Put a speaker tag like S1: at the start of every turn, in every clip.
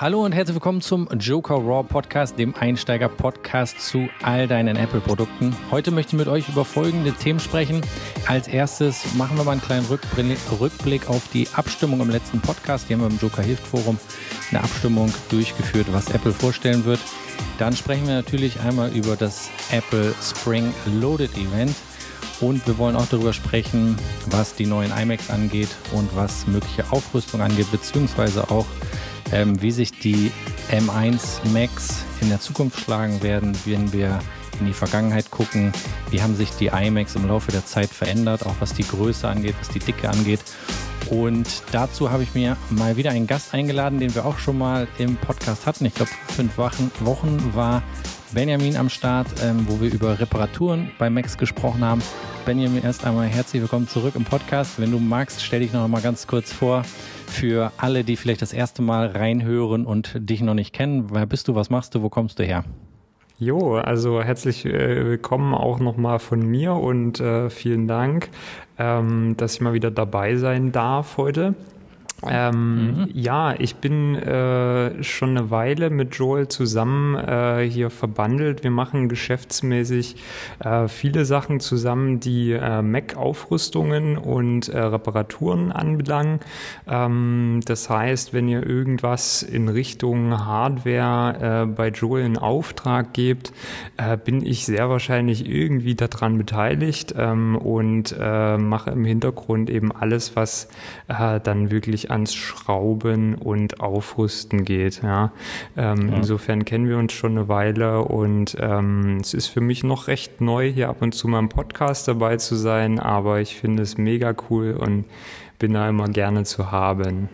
S1: Hallo und herzlich willkommen zum Joker Raw Podcast, dem Einsteiger-Podcast zu all deinen Apple-Produkten. Heute möchte ich mit euch über folgende Themen sprechen. Als erstes machen wir mal einen kleinen Rückblick auf die Abstimmung im letzten Podcast. Die haben wir im Joker Hilft Forum eine Abstimmung durchgeführt, was Apple vorstellen wird. Dann sprechen wir natürlich einmal über das Apple Spring Loaded Event. Und wir wollen auch darüber sprechen, was die neuen iMacs angeht und was mögliche Aufrüstung angeht, beziehungsweise auch ähm, wie sich die M1 Max in der Zukunft schlagen werden, wenn wir in die Vergangenheit gucken, wie haben sich die iMacs im Laufe der Zeit verändert, auch was die Größe angeht, was die Dicke angeht. Und dazu habe ich mir mal wieder einen Gast eingeladen, den wir auch schon mal im Podcast hatten. Ich glaube, fünf Wochen war Benjamin am Start, ähm, wo wir über Reparaturen bei Max gesprochen haben. Benjamin, erst einmal herzlich willkommen zurück im Podcast. Wenn du magst, stell dich noch mal ganz kurz vor für alle, die vielleicht das erste Mal reinhören und dich noch nicht kennen. Wer bist du, was machst du, wo kommst du her?
S2: Jo, also herzlich äh, willkommen auch nochmal von mir und äh, vielen Dank, ähm, dass ich mal wieder dabei sein darf heute. Ähm, mhm. Ja, ich bin äh, schon eine Weile mit Joel zusammen äh, hier verbandelt. Wir machen geschäftsmäßig äh, viele Sachen zusammen, die äh, Mac-Aufrüstungen und äh, Reparaturen anbelangen. Ähm, das heißt, wenn ihr irgendwas in Richtung Hardware äh, bei Joel in Auftrag gebt, bin ich sehr wahrscheinlich irgendwie daran beteiligt ähm, und mache im Hintergrund eben alles, was dann wirklich ans Schrauben und Aufrüsten geht. Ja. Ähm, ja. Insofern kennen wir uns schon eine Weile und ähm, es ist für mich noch recht neu, hier ab und zu mal im Podcast dabei zu sein, aber ich finde es mega cool und bin da immer gerne zu haben.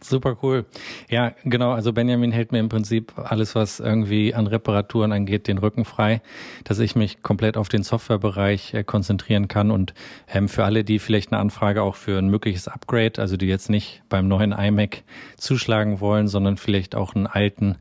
S1: Super cool. Ja, genau. Also Benjamin hält mir im Prinzip alles, was irgendwie an Reparaturen angeht, den Rücken frei, dass ich mich komplett auf den Softwarebereich äh, konzentrieren kann. Und ähm, für alle, die vielleicht eine Anfrage auch für ein mögliches Upgrade, also die jetzt nicht beim neuen iMac zuschlagen wollen, sondern vielleicht auch einen alten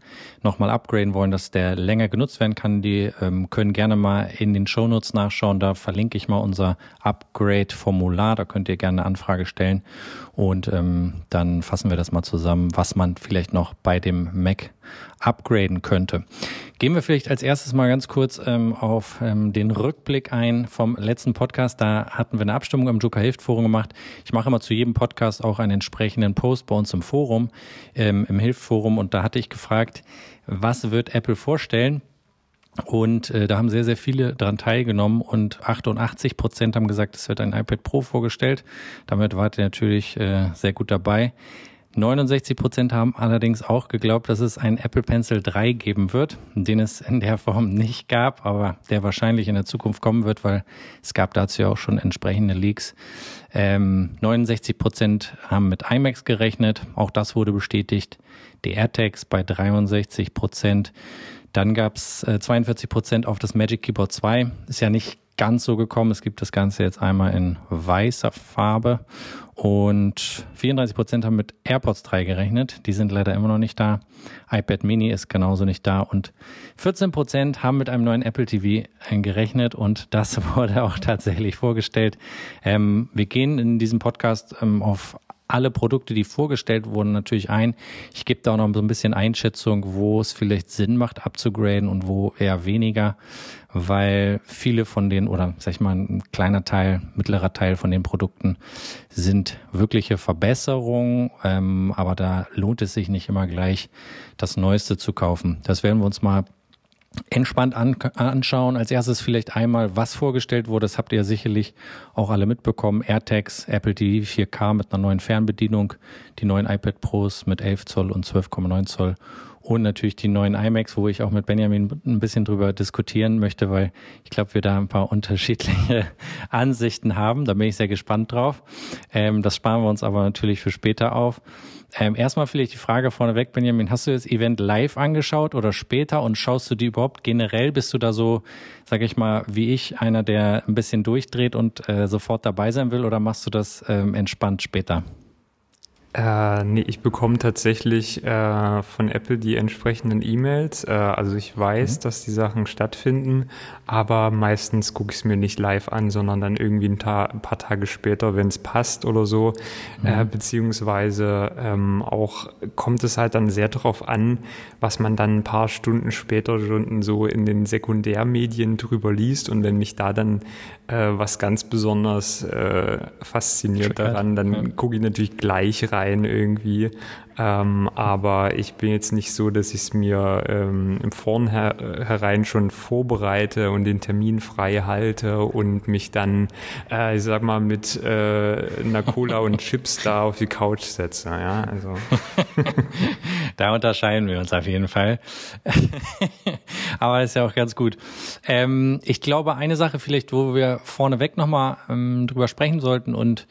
S1: nochmal upgraden wollen, dass der länger genutzt werden kann, die ähm, können gerne mal in den Shownotes nachschauen. Da verlinke ich mal unser Upgrade-Formular. Da könnt ihr gerne eine Anfrage stellen. Und ähm, dann fassen wir das mal zusammen, was man vielleicht noch bei dem Mac upgraden könnte. Gehen wir vielleicht als erstes mal ganz kurz ähm, auf ähm, den Rückblick ein vom letzten Podcast. Da hatten wir eine Abstimmung im Joker Hilft Forum gemacht. Ich mache immer zu jedem Podcast auch einen entsprechenden Post bei uns im Forum, ähm, im Hilftforum. Und da hatte ich gefragt, was wird Apple vorstellen? Und äh, da haben sehr, sehr viele dran teilgenommen und 88 Prozent haben gesagt, es wird ein iPad Pro vorgestellt. Damit wart ihr natürlich äh, sehr gut dabei. 69 Prozent haben allerdings auch geglaubt, dass es einen Apple Pencil 3 geben wird, den es in der Form nicht gab, aber der wahrscheinlich in der Zukunft kommen wird, weil es gab dazu ja auch schon entsprechende Leaks. Ähm, 69 Prozent haben mit iMacs gerechnet, auch das wurde bestätigt. Die AirTags bei 63 Prozent. Dann gab es äh, 42 Prozent auf das Magic Keyboard 2. Ist ja nicht ganz so gekommen. Es gibt das Ganze jetzt einmal in weißer Farbe und 34 Prozent haben mit AirPods 3 gerechnet. Die sind leider immer noch nicht da. iPad Mini ist genauso nicht da und 14 Prozent haben mit einem neuen Apple TV gerechnet und das wurde auch tatsächlich vorgestellt. Ähm, wir gehen in diesem Podcast ähm, auf alle Produkte, die vorgestellt wurden, natürlich ein. Ich gebe da auch noch so ein bisschen Einschätzung, wo es vielleicht Sinn macht, abzugraden und wo eher weniger, weil viele von den, oder sag ich mal, ein kleiner Teil, mittlerer Teil von den Produkten sind wirkliche Verbesserungen, ähm, aber da lohnt es sich nicht immer gleich, das Neueste zu kaufen. Das werden wir uns mal entspannt an, anschauen. Als erstes vielleicht einmal, was vorgestellt wurde. Das habt ihr sicherlich auch alle mitbekommen. AirTags, Apple TV 4K mit einer neuen Fernbedienung, die neuen iPad Pros mit 11 Zoll und 12,9 Zoll und natürlich die neuen iMacs, wo ich auch mit Benjamin ein bisschen drüber diskutieren möchte, weil ich glaube, wir da ein paar unterschiedliche Ansichten haben. Da bin ich sehr gespannt drauf. Ähm, das sparen wir uns aber natürlich für später auf. Ähm, erstmal vielleicht die Frage vorneweg, Benjamin, hast du das Event live angeschaut oder später und schaust du die überhaupt generell? Bist du da so, sage ich mal, wie ich, einer, der ein bisschen durchdreht und äh, sofort dabei sein will oder machst du das ähm, entspannt später?
S2: Äh, nee, ich bekomme tatsächlich äh, von Apple die entsprechenden E-Mails. Äh, also ich weiß, mhm. dass die Sachen stattfinden, aber meistens gucke ich es mir nicht live an, sondern dann irgendwie ein, Ta ein paar Tage später, wenn es passt oder so. Äh, mhm. beziehungsweise ähm, auch kommt es halt dann sehr darauf an, was man dann ein paar Stunden später schon so in den Sekundärmedien drüber liest. Und wenn mich da dann äh, was ganz besonders äh, fasziniert daran, dann ja. gucke ich natürlich gleich rein irgendwie. Ähm, aber ich bin jetzt nicht so, dass ich es mir ähm, im Vornherein schon vorbereite und den Termin frei halte und mich dann, äh, ich sag mal, mit äh, einer Cola und Chips da auf die Couch setze. Ja, also.
S1: da unterscheiden wir uns auf jeden Fall. aber ist ja auch ganz gut. Ähm, ich glaube, eine Sache vielleicht, wo wir vorneweg nochmal ähm, drüber sprechen sollten und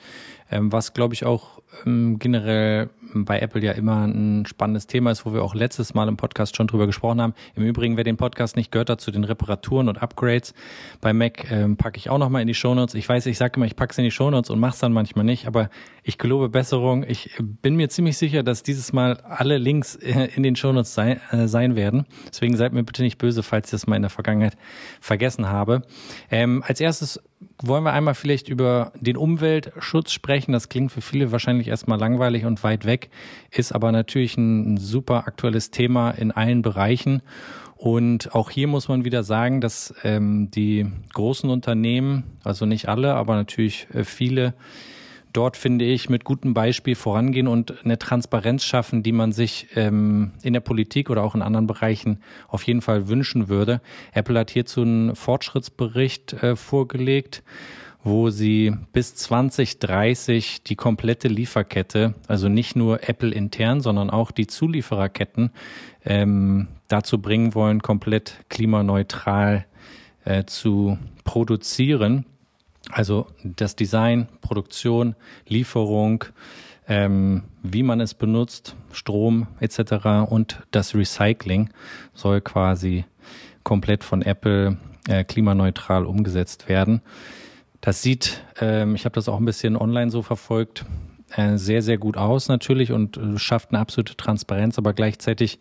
S1: ähm, was, glaube ich, auch generell bei Apple ja immer ein spannendes Thema ist, wo wir auch letztes Mal im Podcast schon drüber gesprochen haben. Im Übrigen, wer den Podcast nicht gehört hat zu den Reparaturen und Upgrades bei Mac, ähm, packe ich auch nochmal in die Shownotes. Ich weiß, ich sage immer, ich packe es in die Shownotes und mache es dann manchmal nicht, aber ich gelobe Besserung. Ich bin mir ziemlich sicher, dass dieses Mal alle Links äh, in den Shownotes sein, äh, sein werden. Deswegen seid mir bitte nicht böse, falls ich das mal in der Vergangenheit vergessen habe. Ähm, als erstes wollen wir einmal vielleicht über den Umweltschutz sprechen. Das klingt für viele wahrscheinlich erstmal langweilig und weit weg, ist aber natürlich ein super aktuelles Thema in allen Bereichen. Und auch hier muss man wieder sagen, dass ähm, die großen Unternehmen, also nicht alle, aber natürlich äh, viele, dort, finde ich, mit gutem Beispiel vorangehen und eine Transparenz schaffen, die man sich ähm, in der Politik oder auch in anderen Bereichen auf jeden Fall wünschen würde. Apple hat hierzu einen Fortschrittsbericht äh, vorgelegt wo sie bis 2030 die komplette Lieferkette, also nicht nur Apple intern, sondern auch die Zuliefererketten ähm, dazu bringen wollen, komplett klimaneutral äh, zu produzieren. Also das Design, Produktion, Lieferung, ähm, wie man es benutzt, Strom etc. und das Recycling soll quasi komplett von Apple äh, klimaneutral umgesetzt werden. Das sieht, ähm, ich habe das auch ein bisschen online so verfolgt, äh, sehr, sehr gut aus natürlich und äh, schafft eine absolute Transparenz, aber gleichzeitig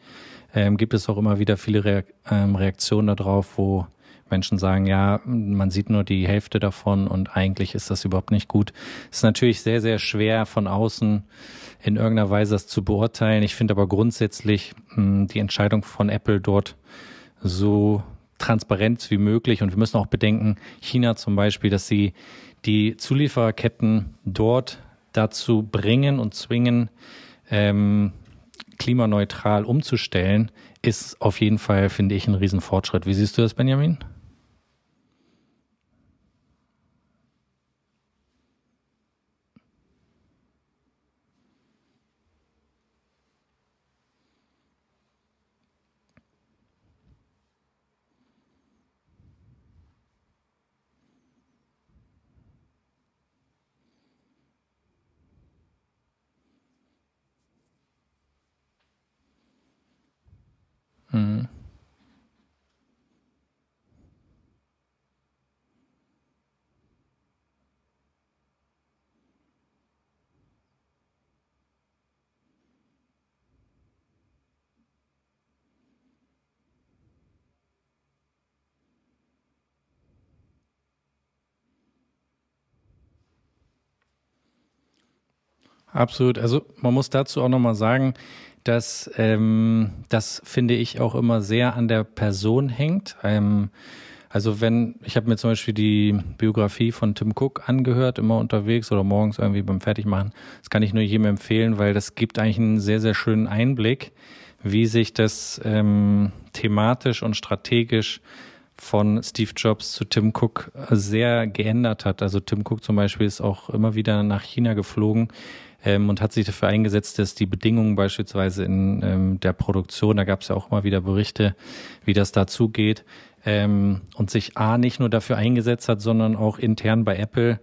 S1: ähm, gibt es auch immer wieder viele Reak ähm, Reaktionen darauf, wo Menschen sagen, ja, man sieht nur die Hälfte davon und eigentlich ist das überhaupt nicht gut. Es ist natürlich sehr, sehr schwer von außen in irgendeiner Weise das zu beurteilen. Ich finde aber grundsätzlich mh, die Entscheidung von Apple dort so transparent wie möglich und wir müssen auch bedenken, China zum Beispiel, dass sie die Zuliefererketten dort dazu bringen und zwingen, ähm, klimaneutral umzustellen, ist auf jeden Fall, finde ich, ein Riesenfortschritt. Wie siehst du das, Benjamin? Absolut. Also man muss dazu auch nochmal sagen, dass ähm, das finde ich auch immer sehr an der Person hängt. Ähm, also wenn, ich habe mir zum Beispiel die Biografie von Tim Cook angehört, immer unterwegs oder morgens irgendwie beim Fertigmachen. Das kann ich nur jedem empfehlen, weil das gibt eigentlich einen sehr, sehr schönen Einblick, wie sich das ähm, thematisch und strategisch von Steve Jobs zu Tim Cook sehr geändert hat. Also Tim Cook zum Beispiel ist auch immer wieder nach China geflogen, ähm, und hat sich dafür eingesetzt, dass die Bedingungen beispielsweise in ähm, der Produktion, da gab es ja auch immer wieder Berichte, wie das dazu geht, ähm, und sich A nicht nur dafür eingesetzt hat, sondern auch intern bei Apple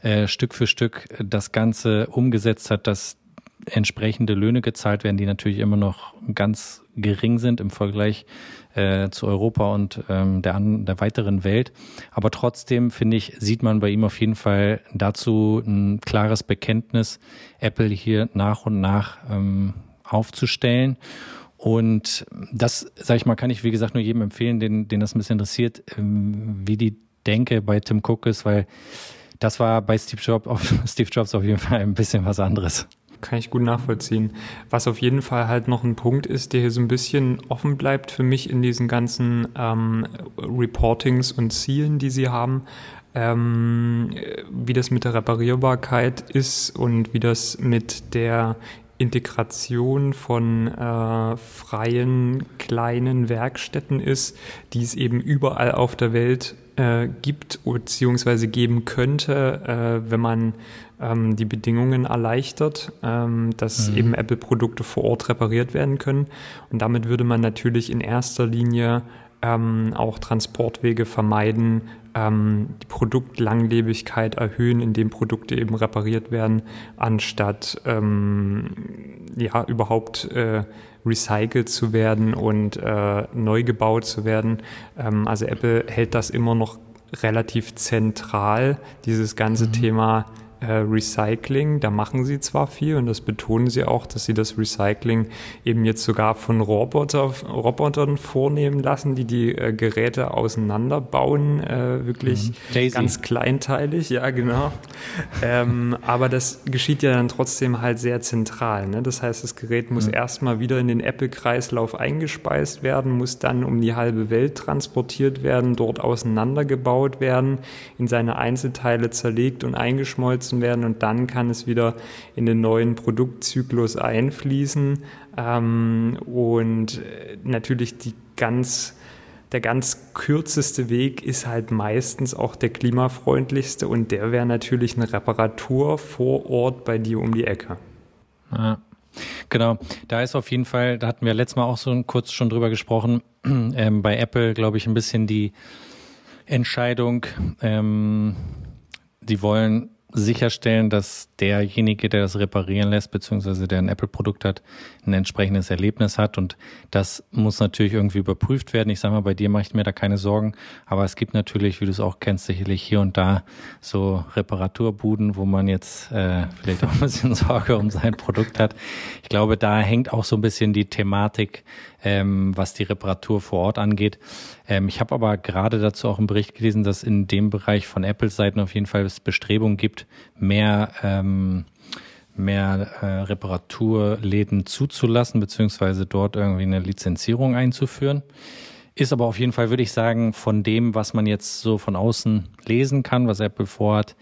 S1: äh, Stück für Stück das Ganze umgesetzt hat, dass entsprechende Löhne gezahlt werden, die natürlich immer noch ganz gering sind im Vergleich äh, zu Europa und ähm, der, an, der weiteren Welt. Aber trotzdem, finde ich, sieht man bei ihm auf jeden Fall dazu ein klares Bekenntnis, Apple hier nach und nach ähm, aufzustellen. Und das, sage ich mal, kann ich, wie gesagt, nur jedem empfehlen, den, den das ein bisschen interessiert, ähm, wie die Denke bei Tim Cook ist, weil das war bei Steve Jobs, auf, Steve Jobs auf jeden Fall ein bisschen was anderes.
S2: Kann ich gut nachvollziehen. Was auf jeden Fall halt noch ein Punkt ist, der hier so ein bisschen offen bleibt für mich in diesen ganzen ähm, Reportings und Zielen, die sie haben, ähm, wie das mit der Reparierbarkeit ist und wie das mit der Integration von äh, freien kleinen Werkstätten ist, die es eben überall auf der Welt äh, gibt bzw. geben könnte, äh, wenn man ähm, die Bedingungen erleichtert, ähm, dass mhm. eben Apple-Produkte vor Ort repariert werden können. Und damit würde man natürlich in erster Linie ähm, auch Transportwege vermeiden, ähm, die Produktlanglebigkeit erhöhen, indem Produkte eben repariert werden, anstatt ähm, ja überhaupt äh, recycelt zu werden und äh, neu gebaut zu werden. Ähm, also Apple hält das immer noch relativ zentral, dieses ganze mhm. Thema äh, Recycling. Da machen sie zwar viel und das betonen sie auch, dass sie das Recycling eben jetzt sogar von Roboter, Robotern vornehmen lassen, die die äh, Geräte auseinanderbauen, äh, wirklich mhm. ganz kleinteilig, ja genau. ähm, aber das geschieht ja dann trotzdem halt sehr zentral. Ne? Das heißt, das Gerät muss mhm. erstmal wieder in den Apple-Kreislauf eingespeist werden, muss dann um die halbe Welt transportiert werden, dort auseinandergebaut werden, in seine Einzelteile zerlegt und eingeschmolzen nutzen werden und dann kann es wieder in den neuen Produktzyklus einfließen. Ähm, und äh, natürlich die ganz der ganz kürzeste Weg ist halt meistens auch der klimafreundlichste und der wäre natürlich eine Reparatur vor Ort bei dir um die Ecke.
S1: Ja, genau. Da ist auf jeden Fall, da hatten wir letztes Mal auch so kurz schon drüber gesprochen, ähm, bei Apple, glaube ich, ein bisschen die Entscheidung, ähm, die wollen sicherstellen, dass derjenige, der das reparieren lässt, beziehungsweise der ein Apple-Produkt hat, ein entsprechendes Erlebnis hat. Und das muss natürlich irgendwie überprüft werden. Ich sage mal, bei dir mache ich mir da keine Sorgen. Aber es gibt natürlich, wie du es auch kennst, sicherlich hier und da so Reparaturbuden, wo man jetzt äh, vielleicht auch ein bisschen Sorge um sein Produkt hat. Ich glaube, da hängt auch so ein bisschen die Thematik, ähm, was die Reparatur vor Ort angeht. Ähm, ich habe aber gerade dazu auch einen Bericht gelesen, dass in dem Bereich von Apples Seiten auf jeden Fall es Bestrebungen gibt, mehr ähm, mehr äh, Reparaturläden zuzulassen, beziehungsweise dort irgendwie eine Lizenzierung einzuführen. Ist aber auf jeden Fall, würde ich sagen, von dem, was man jetzt so von außen lesen kann, was Apple vorhat,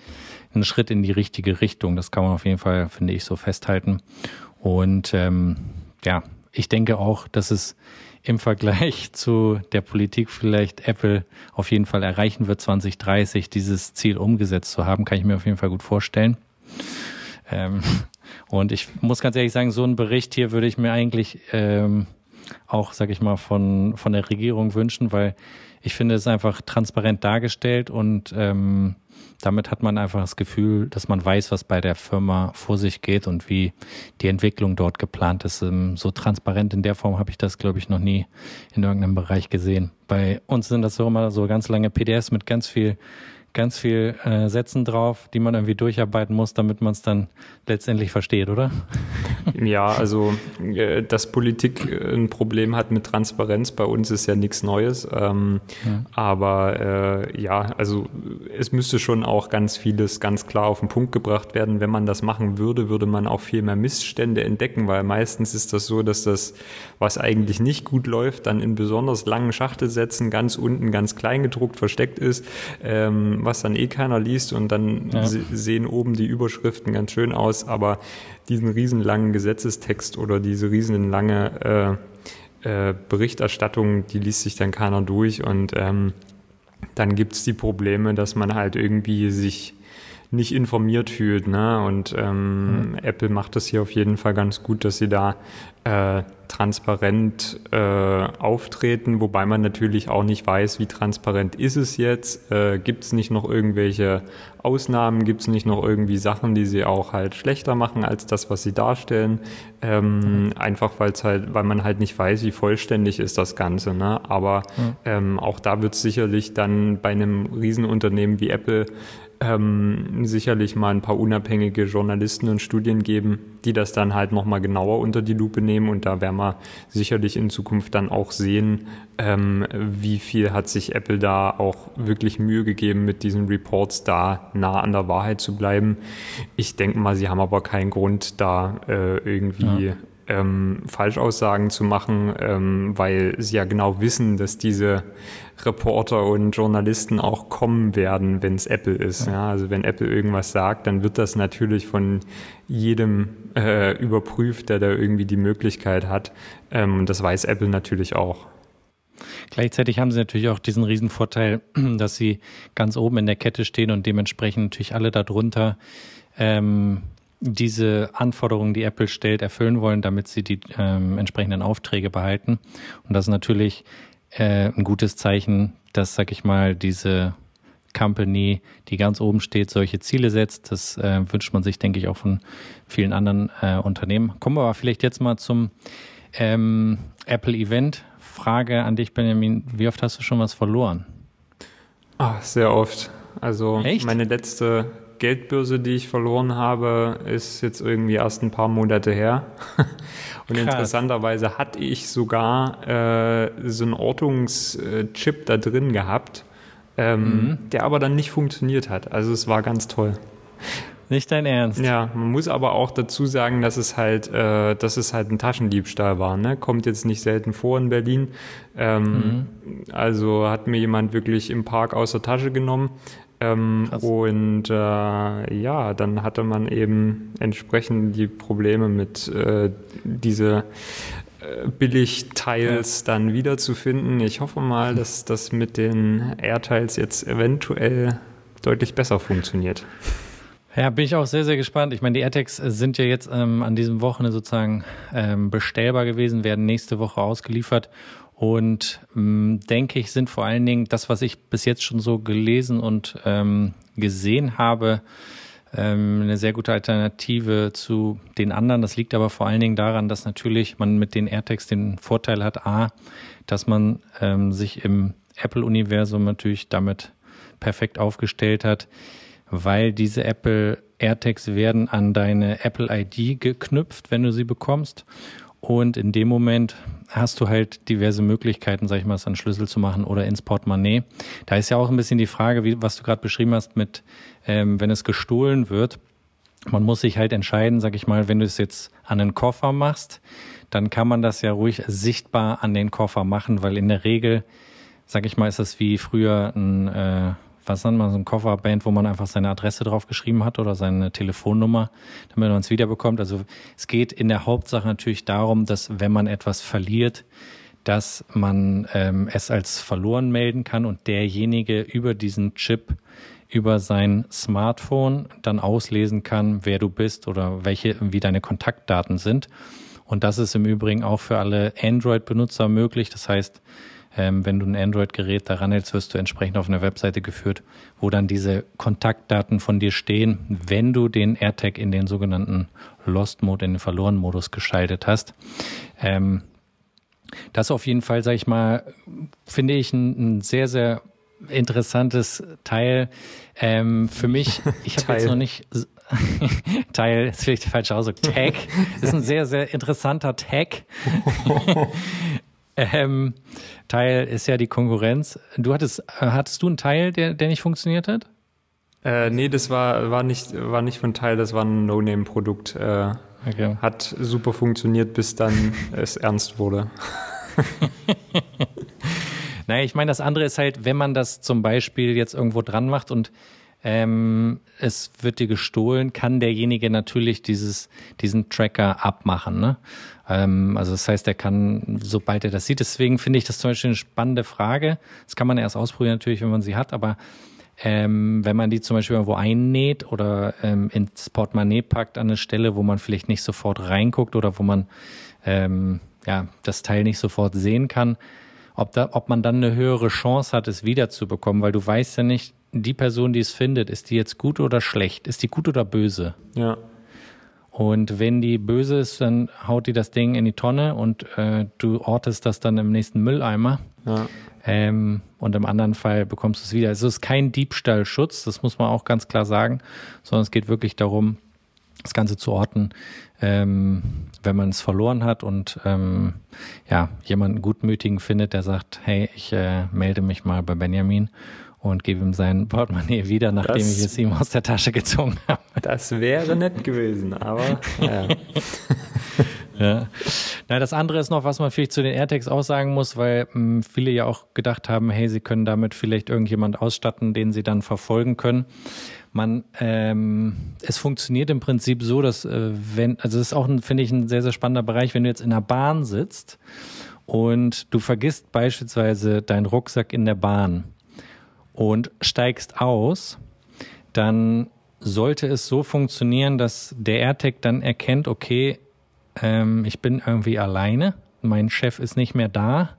S1: ein Schritt in die richtige Richtung. Das kann man auf jeden Fall, finde ich, so festhalten. Und ähm, ja, ich denke auch, dass es im Vergleich zu der Politik vielleicht Apple auf jeden Fall erreichen wird, 2030 dieses Ziel umgesetzt zu haben, kann ich mir auf jeden Fall gut vorstellen. Ähm, und ich muss ganz ehrlich sagen, so einen Bericht hier würde ich mir eigentlich ähm, auch, sag ich mal, von, von der Regierung wünschen, weil ich finde es einfach transparent dargestellt und ähm, damit hat man einfach das Gefühl, dass man weiß, was bei der Firma vor sich geht und wie die Entwicklung dort geplant ist. Ähm, so transparent in der Form habe ich das, glaube ich, noch nie in irgendeinem Bereich gesehen. Bei uns sind das so immer so ganz lange PDFs mit ganz viel ganz viel äh, Sätzen drauf, die man irgendwie durcharbeiten muss, damit man es dann letztendlich versteht, oder?
S2: Ja, also äh, dass Politik äh, ein Problem hat mit Transparenz bei uns ist ja nichts Neues. Ähm, ja. Aber äh, ja, also es müsste schon auch ganz vieles ganz klar auf den Punkt gebracht werden. Wenn man das machen würde, würde man auch viel mehr Missstände entdecken, weil meistens ist das so, dass das, was eigentlich nicht gut läuft, dann in besonders langen Schachtelsätzen ganz unten ganz klein gedruckt versteckt ist. Ähm, was dann eh keiner liest und dann ja. sehen oben die Überschriften ganz schön aus, aber diesen riesenlangen Gesetzestext oder diese riesenlange äh, äh, Berichterstattung, die liest sich dann keiner durch und ähm, dann gibt es die Probleme, dass man halt irgendwie sich nicht informiert fühlt. Ne? Und ähm, mhm. Apple macht das hier auf jeden Fall ganz gut, dass sie da äh, transparent äh, auftreten, wobei man natürlich auch nicht weiß, wie transparent ist es jetzt. Äh, gibt es nicht noch irgendwelche Ausnahmen? Gibt es nicht noch irgendwie Sachen, die sie auch halt schlechter machen als das, was sie darstellen? Ähm, mhm. Einfach weil es halt, weil man halt nicht weiß, wie vollständig ist das Ganze. Ne? Aber mhm. ähm, auch da wird es sicherlich dann bei einem Riesenunternehmen wie Apple ähm, sicherlich mal ein paar unabhängige Journalisten und Studien geben, die das dann halt nochmal genauer unter die Lupe nehmen. Und da werden wir sicherlich in Zukunft dann auch sehen, ähm, wie viel hat sich Apple da auch wirklich Mühe gegeben, mit diesen Reports da nah an der Wahrheit zu bleiben. Ich denke mal, sie haben aber keinen Grund, da äh, irgendwie ja ähm, Falschaussagen zu machen, ähm, weil sie ja genau wissen, dass diese Reporter und Journalisten auch kommen werden, wenn es Apple ist. Ja. Also wenn Apple irgendwas sagt, dann wird das natürlich von jedem äh, überprüft, der da irgendwie die Möglichkeit hat. Ähm, und das weiß Apple natürlich auch.
S1: Gleichzeitig haben sie natürlich auch diesen Riesenvorteil, dass sie ganz oben in der Kette stehen und dementsprechend natürlich alle darunter ähm, diese Anforderungen, die Apple stellt, erfüllen wollen, damit sie die ähm, entsprechenden Aufträge behalten. Und das ist natürlich äh, ein gutes Zeichen, dass, sag ich mal, diese Company, die ganz oben steht, solche Ziele setzt. Das äh, wünscht man sich, denke ich, auch von vielen anderen äh, Unternehmen. Kommen wir aber vielleicht jetzt mal zum ähm, Apple Event. Frage an dich, Benjamin. Wie oft hast du schon was verloren?
S2: Ach, sehr oft. Also Echt? meine letzte Geldbörse, die ich verloren habe, ist jetzt irgendwie erst ein paar Monate her. Und Krass. interessanterweise hatte ich sogar äh, so einen Ortungschip da drin gehabt, ähm, mhm. der aber dann nicht funktioniert hat. Also es war ganz toll.
S1: Nicht dein Ernst.
S2: Ja, man muss aber auch dazu sagen, dass es halt, äh, dass es halt ein Taschendiebstahl war. Ne? Kommt jetzt nicht selten vor in Berlin. Ähm, mhm. Also hat mir jemand wirklich im Park aus der Tasche genommen. Ähm, und äh, ja, dann hatte man eben entsprechend die Probleme mit äh, diese äh, Billigteils ja. dann wiederzufinden. Ich hoffe mal, dass das mit den AirTiles jetzt eventuell deutlich besser funktioniert.
S1: Ja, bin ich auch sehr, sehr gespannt. Ich meine, die AirTags sind ja jetzt ähm, an diesem Wochenende sozusagen ähm, bestellbar gewesen, werden nächste Woche ausgeliefert und ähm, denke ich, sind vor allen Dingen das, was ich bis jetzt schon so gelesen und ähm, gesehen habe, ähm, eine sehr gute Alternative zu den anderen. Das liegt aber vor allen Dingen daran, dass natürlich man mit den AirTags den Vorteil hat, a, dass man ähm, sich im Apple-Universum natürlich damit perfekt aufgestellt hat, weil diese Apple AirTags werden an deine Apple ID geknüpft, wenn du sie bekommst. Und in dem Moment hast du halt diverse Möglichkeiten, sag ich mal, es an Schlüssel zu machen oder ins Portemonnaie. Da ist ja auch ein bisschen die Frage, wie, was du gerade beschrieben hast mit, ähm, wenn es gestohlen wird. Man muss sich halt entscheiden, sag ich mal, wenn du es jetzt an einen Koffer machst, dann kann man das ja ruhig sichtbar an den Koffer machen, weil in der Regel, sag ich mal, ist das wie früher ein äh, was nennt man so ein Kofferband, wo man einfach seine Adresse drauf geschrieben hat oder seine Telefonnummer, damit man es wiederbekommt. Also es geht in der Hauptsache natürlich darum, dass wenn man etwas verliert, dass man ähm, es als verloren melden kann und derjenige über diesen Chip über sein Smartphone dann auslesen kann, wer du bist oder welche, wie deine Kontaktdaten sind. Und das ist im Übrigen auch für alle Android-Benutzer möglich. Das heißt, ähm, wenn du ein Android-Gerät daran hältst, wirst du entsprechend auf eine Webseite geführt, wo dann diese Kontaktdaten von dir stehen, wenn du den AirTag in den sogenannten Lost Mode, in den verloren Modus geschaltet hast. Ähm, das auf jeden Fall, sage ich mal, finde ich ein, ein sehr, sehr interessantes Teil. Ähm, für mich, ich habe jetzt noch nicht Teil, ist vielleicht der falsche Ausdruck, Tag, ist ein sehr, sehr interessanter Tag. ähm, Teil ist ja die Konkurrenz. Du hattest, äh, hattest du einen Teil, der, der nicht funktioniert hat?
S2: Äh, nee, das war, war, nicht, war nicht von Teil, das war ein No-Name-Produkt. Äh, okay. Hat super funktioniert, bis dann es ernst wurde.
S1: naja, ich meine, das andere ist halt, wenn man das zum Beispiel jetzt irgendwo dran macht und ähm, es wird dir gestohlen, kann derjenige natürlich dieses, diesen Tracker abmachen. Ne? Ähm, also das heißt, er kann, sobald er das sieht, deswegen finde ich das zum Beispiel eine spannende Frage. Das kann man erst ausprobieren natürlich, wenn man sie hat, aber ähm, wenn man die zum Beispiel irgendwo einnäht oder ähm, ins Portemonnaie packt an eine Stelle, wo man vielleicht nicht sofort reinguckt oder wo man ähm, ja, das Teil nicht sofort sehen kann, ob, da, ob man dann eine höhere Chance hat, es wiederzubekommen, weil du weißt ja nicht, die Person, die es findet, ist die jetzt gut oder schlecht? Ist die gut oder böse?
S2: Ja.
S1: Und wenn die böse ist, dann haut die das Ding in die Tonne und äh, du ortest das dann im nächsten Mülleimer. Ja. Ähm, und im anderen Fall bekommst du es wieder. Also es ist kein Diebstahlschutz, das muss man auch ganz klar sagen, sondern es geht wirklich darum, das Ganze zu orten, ähm, wenn man es verloren hat und ähm, ja, jemanden gutmütigen findet, der sagt, hey, ich äh, melde mich mal bei Benjamin und gebe ihm sein Portemonnaie wieder, nachdem das, ich es ihm aus der Tasche gezogen habe.
S2: Das wäre nett gewesen, aber ja.
S1: ja. Na, das andere ist noch, was man vielleicht zu den AirTags auch sagen muss, weil mh, hm, viele ja auch gedacht haben, hey, sie können damit vielleicht irgendjemand ausstatten, den sie dann verfolgen können. Man, ähm, es funktioniert im Prinzip so, dass äh, wenn, also das ist auch, finde ich, ein sehr, sehr spannender Bereich, wenn du jetzt in der Bahn sitzt und du vergisst beispielsweise deinen Rucksack in der Bahn und steigst aus, dann sollte es so funktionieren, dass der AirTag dann erkennt, okay, ähm, ich bin irgendwie alleine, mein Chef ist nicht mehr da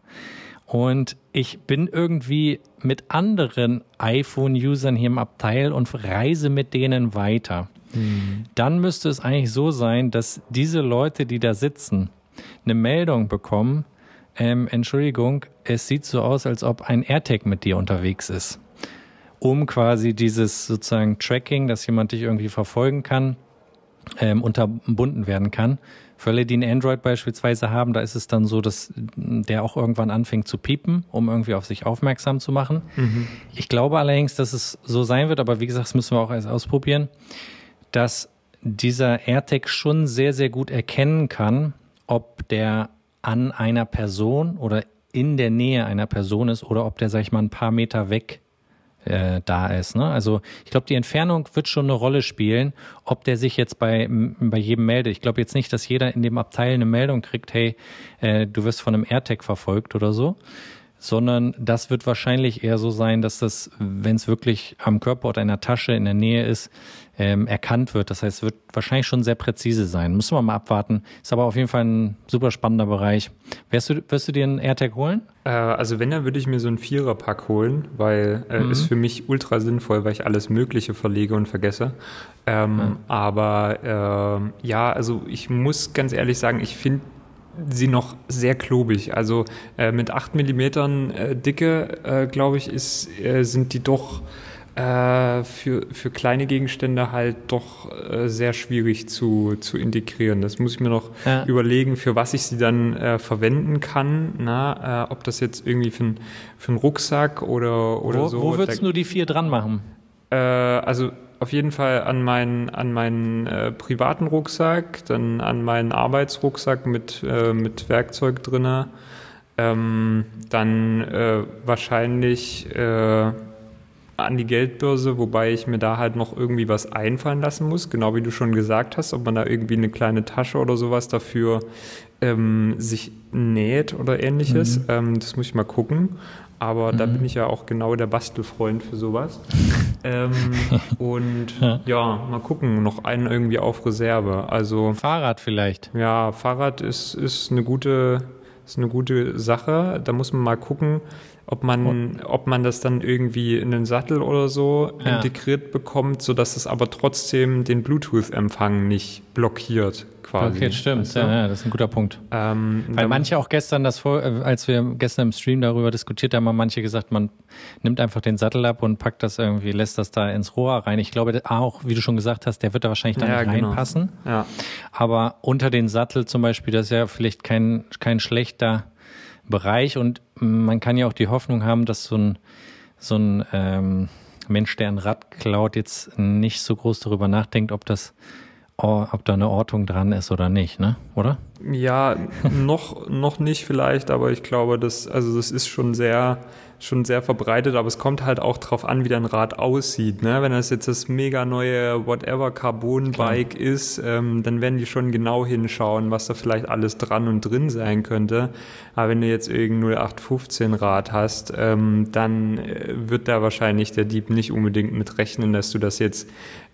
S1: und ich bin irgendwie mit anderen iPhone-Usern hier im Abteil und reise mit denen weiter. Mhm. Dann müsste es eigentlich so sein, dass diese Leute, die da sitzen, eine Meldung bekommen, ähm, Entschuldigung, es sieht so aus, als ob ein AirTag mit dir unterwegs ist um quasi dieses sozusagen Tracking, dass jemand dich irgendwie verfolgen kann, ähm, unterbunden werden kann. Für alle, die ein Android beispielsweise haben, da ist es dann so, dass der auch irgendwann anfängt zu piepen, um irgendwie auf sich aufmerksam zu machen. Mhm. Ich glaube allerdings, dass es so sein wird, aber wie gesagt, das müssen wir auch erst ausprobieren, dass dieser AirTag schon sehr, sehr gut erkennen kann, ob der an einer Person oder in der Nähe einer Person ist oder ob der, sag ich mal, ein paar Meter weg äh, da ist. Ne? Also ich glaube, die Entfernung wird schon eine Rolle spielen, ob der sich jetzt bei, bei jedem meldet. Ich glaube jetzt nicht, dass jeder in dem Abteil eine Meldung kriegt, hey, äh, du wirst von einem AirTag verfolgt oder so, sondern das wird wahrscheinlich eher so sein, dass das, wenn es wirklich am Körperort einer Tasche in der Nähe ist, ähm, erkannt wird. Das heißt, es wird wahrscheinlich schon sehr präzise sein. Müssen wir mal abwarten. Ist aber auf jeden Fall ein super spannender Bereich. Wirst du, wirst du dir einen AirTag holen?
S2: Äh, also wenn, dann würde ich mir so einen Viererpack holen, weil äh, mhm. ist für mich ultra sinnvoll, weil ich alles Mögliche verlege und vergesse. Ähm, mhm. Aber äh, ja, also ich muss ganz ehrlich sagen, ich finde sie noch sehr klobig. Also äh, mit 8 mm äh, Dicke, äh, glaube ich, ist, äh, sind die doch äh, für, für kleine Gegenstände halt doch äh, sehr schwierig zu, zu integrieren. Das muss ich mir noch ja. überlegen, für was ich sie dann verwenden kann. Na, ob das jetzt irgendwie für, ein, für einen Rucksack oder, oder
S1: wo,
S2: so.
S1: Wo würdest du die vier dran machen?
S2: Also auf jeden Fall an meinen, an meinen äh, privaten Rucksack, dann an meinen Arbeitsrucksack mit, mit Werkzeug drin. Ähm, dann wahrscheinlich an die Geldbörse, wobei ich mir da halt noch irgendwie was einfallen lassen muss, genau wie du schon gesagt hast, ob man da irgendwie eine kleine Tasche oder sowas dafür ähm, sich näht oder ähnliches. Mhm. Ähm, das muss ich mal gucken. Aber mhm. da bin ich ja auch genau der Bastelfreund für sowas. ähm, und ja. ja. mal gucken, noch einen irgendwie auf Reserve. Also
S1: Fahrrad vielleicht.
S2: Ja, Fahrrad ist, ist eine gute, ist eine gute Sache. Da muss man mal gucken ob man, ob man das dann irgendwie in den Sattel oder so ja. integriert bekommt, sodass es aber trotzdem den Bluetooth-Empfang nicht blockiert. Quasi.
S1: Okay, stimmt. Du? ja, ja, das ist ein guter Punkt. Ähm, Weil manche auch gestern das vor, äh, als wir gestern im Stream darüber diskutiert haben, haben manche gesagt, man nimmt einfach den Sattel ab und packt das irgendwie, lässt das da ins Rohr rein. Ich glaube auch, wie du schon gesagt hast, der wird da wahrscheinlich dann ja, genau. reinpassen. Genau. Ja. Aber unter den Sattel zum Beispiel, das ist ja vielleicht kein, kein schlechter Bereich und man kann ja auch die Hoffnung haben, dass so ein, so ein ähm, Mensch, der ein Rad klaut, jetzt nicht so groß darüber nachdenkt, ob das, ob da eine Ortung dran ist oder nicht, ne? Oder?
S2: Ja, noch, noch nicht vielleicht, aber ich glaube, das, also das ist schon sehr, schon sehr verbreitet, aber es kommt halt auch drauf an, wie dein Rad aussieht. Ne? Wenn das jetzt das mega neue Whatever Carbon Bike Klar. ist, ähm, dann werden die schon genau hinschauen, was da vielleicht alles dran und drin sein könnte. Aber wenn du jetzt irgendein 0815 Rad hast, ähm, dann äh, wird da wahrscheinlich der Dieb nicht unbedingt mit rechnen, dass du das jetzt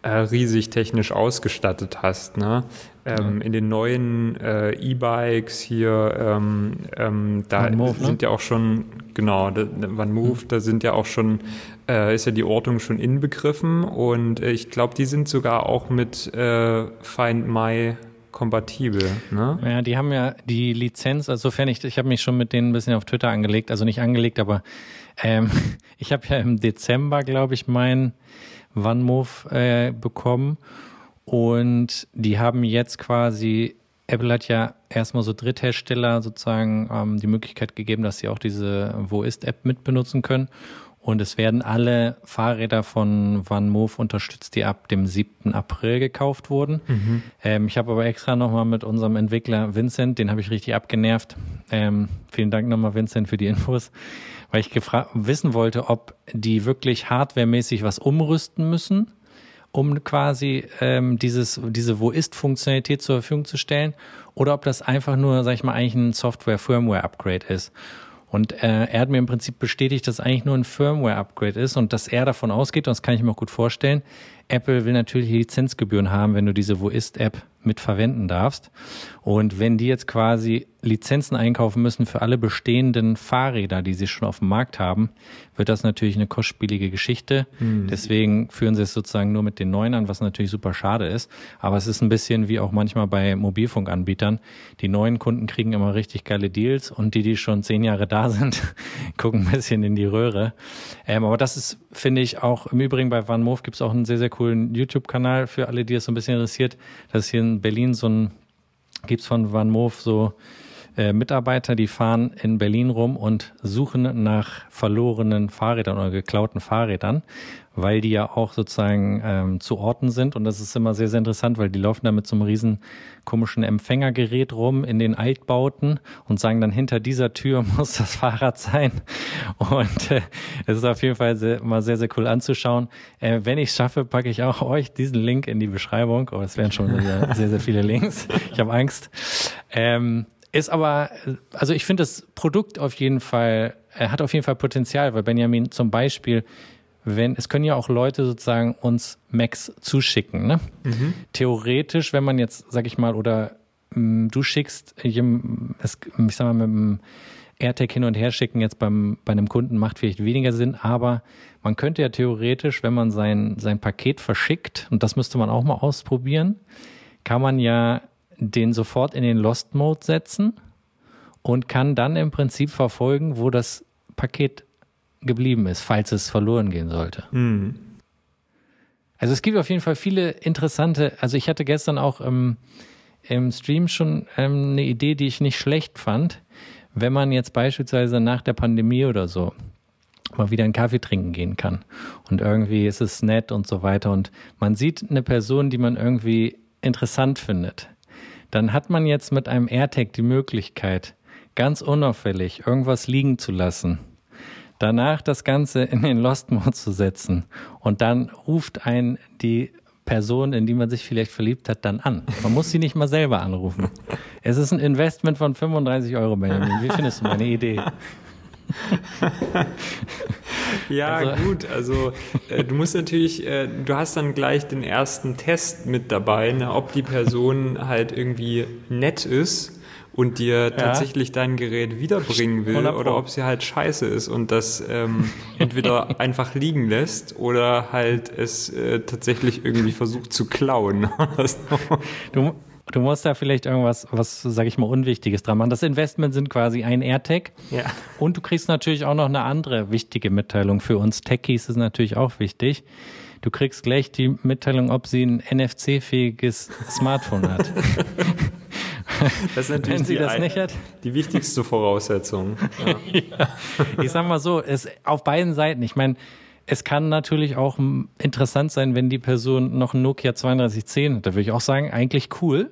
S2: riesig technisch ausgestattet hast. Ne? Ähm, ja. In den neuen äh, E-Bikes hier, ähm, ähm, da Move, ne? sind ne? ja auch schon, genau, da, Van Move, mhm. da sind ja auch schon, äh, ist ja die Ortung schon inbegriffen und äh, ich glaube, die sind sogar auch mit äh, Find My kompatibel. Ne?
S1: Ja, die haben ja die Lizenz, also sofern ich, ich habe mich schon mit denen ein bisschen auf Twitter angelegt, also nicht angelegt, aber ähm, ich habe ja im Dezember, glaube ich, mein OneMove äh, bekommen und die haben jetzt quasi, Apple hat ja erstmal so Dritthersteller sozusagen ähm, die Möglichkeit gegeben, dass sie auch diese Wo ist App mitbenutzen können. Und es werden alle Fahrräder von OneMove unterstützt, die ab dem 7. April gekauft wurden. Mhm. Ähm, ich habe aber extra nochmal mit unserem Entwickler Vincent, den habe ich richtig abgenervt. Ähm, vielen Dank nochmal, Vincent, für die Infos weil ich wissen wollte, ob die wirklich hardwaremäßig was umrüsten müssen, um quasi ähm, dieses, diese Wo ist-Funktionalität zur Verfügung zu stellen, oder ob das einfach nur, sag ich mal, eigentlich ein Software-Firmware-Upgrade ist. Und äh, er hat mir im Prinzip bestätigt, dass es eigentlich nur ein Firmware-Upgrade ist und dass er davon ausgeht, und das kann ich mir auch gut vorstellen, Apple will natürlich Lizenzgebühren haben, wenn du diese Wo ist-App mit verwenden darfst. Und wenn die jetzt quasi Lizenzen einkaufen müssen für alle bestehenden Fahrräder, die sie schon auf dem Markt haben, wird das natürlich eine kostspielige Geschichte. Mhm. Deswegen führen sie es sozusagen nur mit den neuen an, was natürlich super schade ist. Aber es ist ein bisschen wie auch manchmal bei Mobilfunkanbietern. Die neuen Kunden kriegen immer richtig geile Deals und die, die schon zehn Jahre da sind, gucken ein bisschen in die Röhre. Ähm, aber das ist, finde ich, auch im Übrigen bei OneMove gibt es auch einen sehr, sehr coolen YouTube-Kanal für alle, die es so ein bisschen interessiert. Das ist hier in Berlin so ein, gibt's von OneMove so äh, Mitarbeiter, die fahren in Berlin rum und suchen nach verlorenen Fahrrädern oder geklauten Fahrrädern, weil die ja auch sozusagen ähm, zu Orten sind. Und das ist immer sehr, sehr interessant, weil die laufen da mit so einem riesen komischen Empfängergerät rum in den Altbauten und sagen dann, hinter dieser Tür muss das Fahrrad sein. Und äh, es ist auf jeden Fall sehr, mal sehr, sehr cool anzuschauen. Äh, wenn ich es schaffe, packe ich auch euch diesen Link in die Beschreibung. Oh, es wären schon sehr, sehr, sehr viele Links. Ich habe Angst. Ähm, ist aber, also ich finde das Produkt auf jeden Fall, er hat auf jeden Fall Potenzial, weil Benjamin zum Beispiel, wenn, es können ja auch Leute sozusagen uns Macs zuschicken, ne? Mhm. Theoretisch, wenn man jetzt, sag ich mal, oder mh, mm, du schickst, ich sag mal, mit dem AirTag hin und her schicken jetzt beim, bei einem Kunden macht vielleicht weniger Sinn, aber man könnte ja theoretisch, wenn man sein, sein Paket verschickt, und das müsste man auch mal ausprobieren, kann man ja den sofort in den Lost Mode setzen und kann dann im Prinzip verfolgen, wo das Paket geblieben ist, falls es verloren gehen sollte. Mhm. Also es gibt auf jeden Fall viele interessante, also ich hatte gestern auch im, im Stream schon ähm, eine Idee, die ich nicht schlecht fand, wenn man jetzt beispielsweise nach der Pandemie oder so mal wieder einen Kaffee trinken gehen kann und irgendwie ist es nett und so weiter und man sieht eine Person, die man irgendwie interessant findet dann hat man jetzt mit einem AirTag die Möglichkeit, ganz unauffällig irgendwas liegen zu lassen, danach das Ganze in den Lost Mode zu setzen und dann ruft ein die Person, in die man sich vielleicht verliebt hat, dann an. Man muss sie nicht mal selber anrufen. Es ist ein Investment von 35 Euro, Benjamin. Wie findest du meine Idee?
S2: ja, also. gut. Also äh, du musst natürlich, äh, du hast dann gleich den ersten Test mit dabei, ne, ob die Person halt irgendwie nett ist und dir ja. tatsächlich dein Gerät wiederbringen will oder ob sie halt scheiße ist und das ähm, entweder einfach liegen lässt oder halt es äh, tatsächlich irgendwie versucht zu klauen.
S1: du, Du musst da vielleicht irgendwas, was, sag ich mal, Unwichtiges dran machen. Das Investment sind quasi ein AirTag. Ja. Und du kriegst natürlich auch noch eine andere wichtige Mitteilung. Für uns Techies ist natürlich auch wichtig. Du kriegst gleich die Mitteilung, ob sie ein NFC-fähiges Smartphone hat.
S2: Das ist natürlich Wenn sie die, das nicht hat. die wichtigste Voraussetzung.
S1: Ja. ja. Ich sag mal so, es auf beiden Seiten. Ich meine, es kann natürlich auch interessant sein, wenn die Person noch ein Nokia 3210 hat. Da würde ich auch sagen, eigentlich cool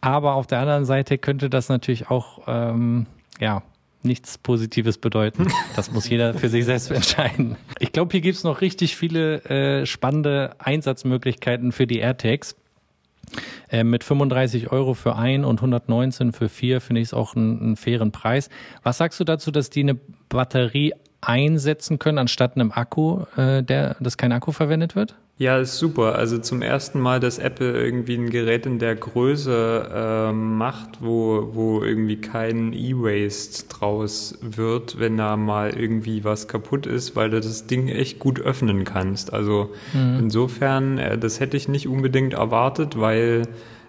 S1: Aber auf der anderen Seite könnte das natürlich auch, ähm, ja, nichts Positives bedeuten. Das muss jeder für sich selbst entscheiden. Ich glaube, hier gibt es noch richtig viele äh, spannende Einsatzmöglichkeiten für die AirTags. Äh, mit 35 Euro für ein und 119 für vier finde ich es auch einen, einen fairen Preis. Was sagst du dazu, dass die eine Batterie einsetzen können anstatt einem Akku, äh, der, dass kein Akku verwendet wird?
S2: Ja, ist super. Also zum ersten Mal, dass Apple irgendwie ein Gerät in der Größe äh, macht, wo, wo irgendwie kein E-Waste draus wird, wenn da mal irgendwie was kaputt ist, weil du das Ding echt gut öffnen kannst. Also mhm. insofern, äh, das hätte ich nicht unbedingt erwartet, weil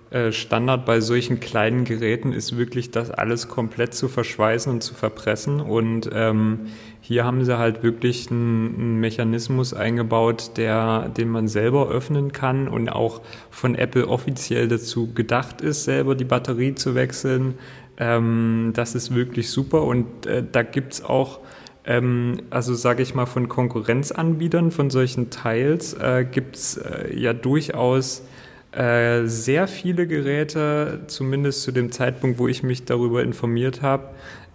S2: äh, Standard bei solchen kleinen Geräten ist wirklich, das alles komplett zu verschweißen und zu verpressen. Und ähm, hier haben sie halt wirklich einen, Mechanismus eingebaut, der, den man selber öffnen kann und auch von Apple offiziell dazu gedacht ist, selber die Batterie zu wechseln. Ähm, das ist wirklich super und äh, da gibt's auch ähm, also sage ich mal von Konkurrenzanbietern von solchen Teils äh, gibt's äh, ja durchaus äh, sehr viele Geräte, zumindest zu dem Zeitpunkt, wo ich mich darüber informiert habe,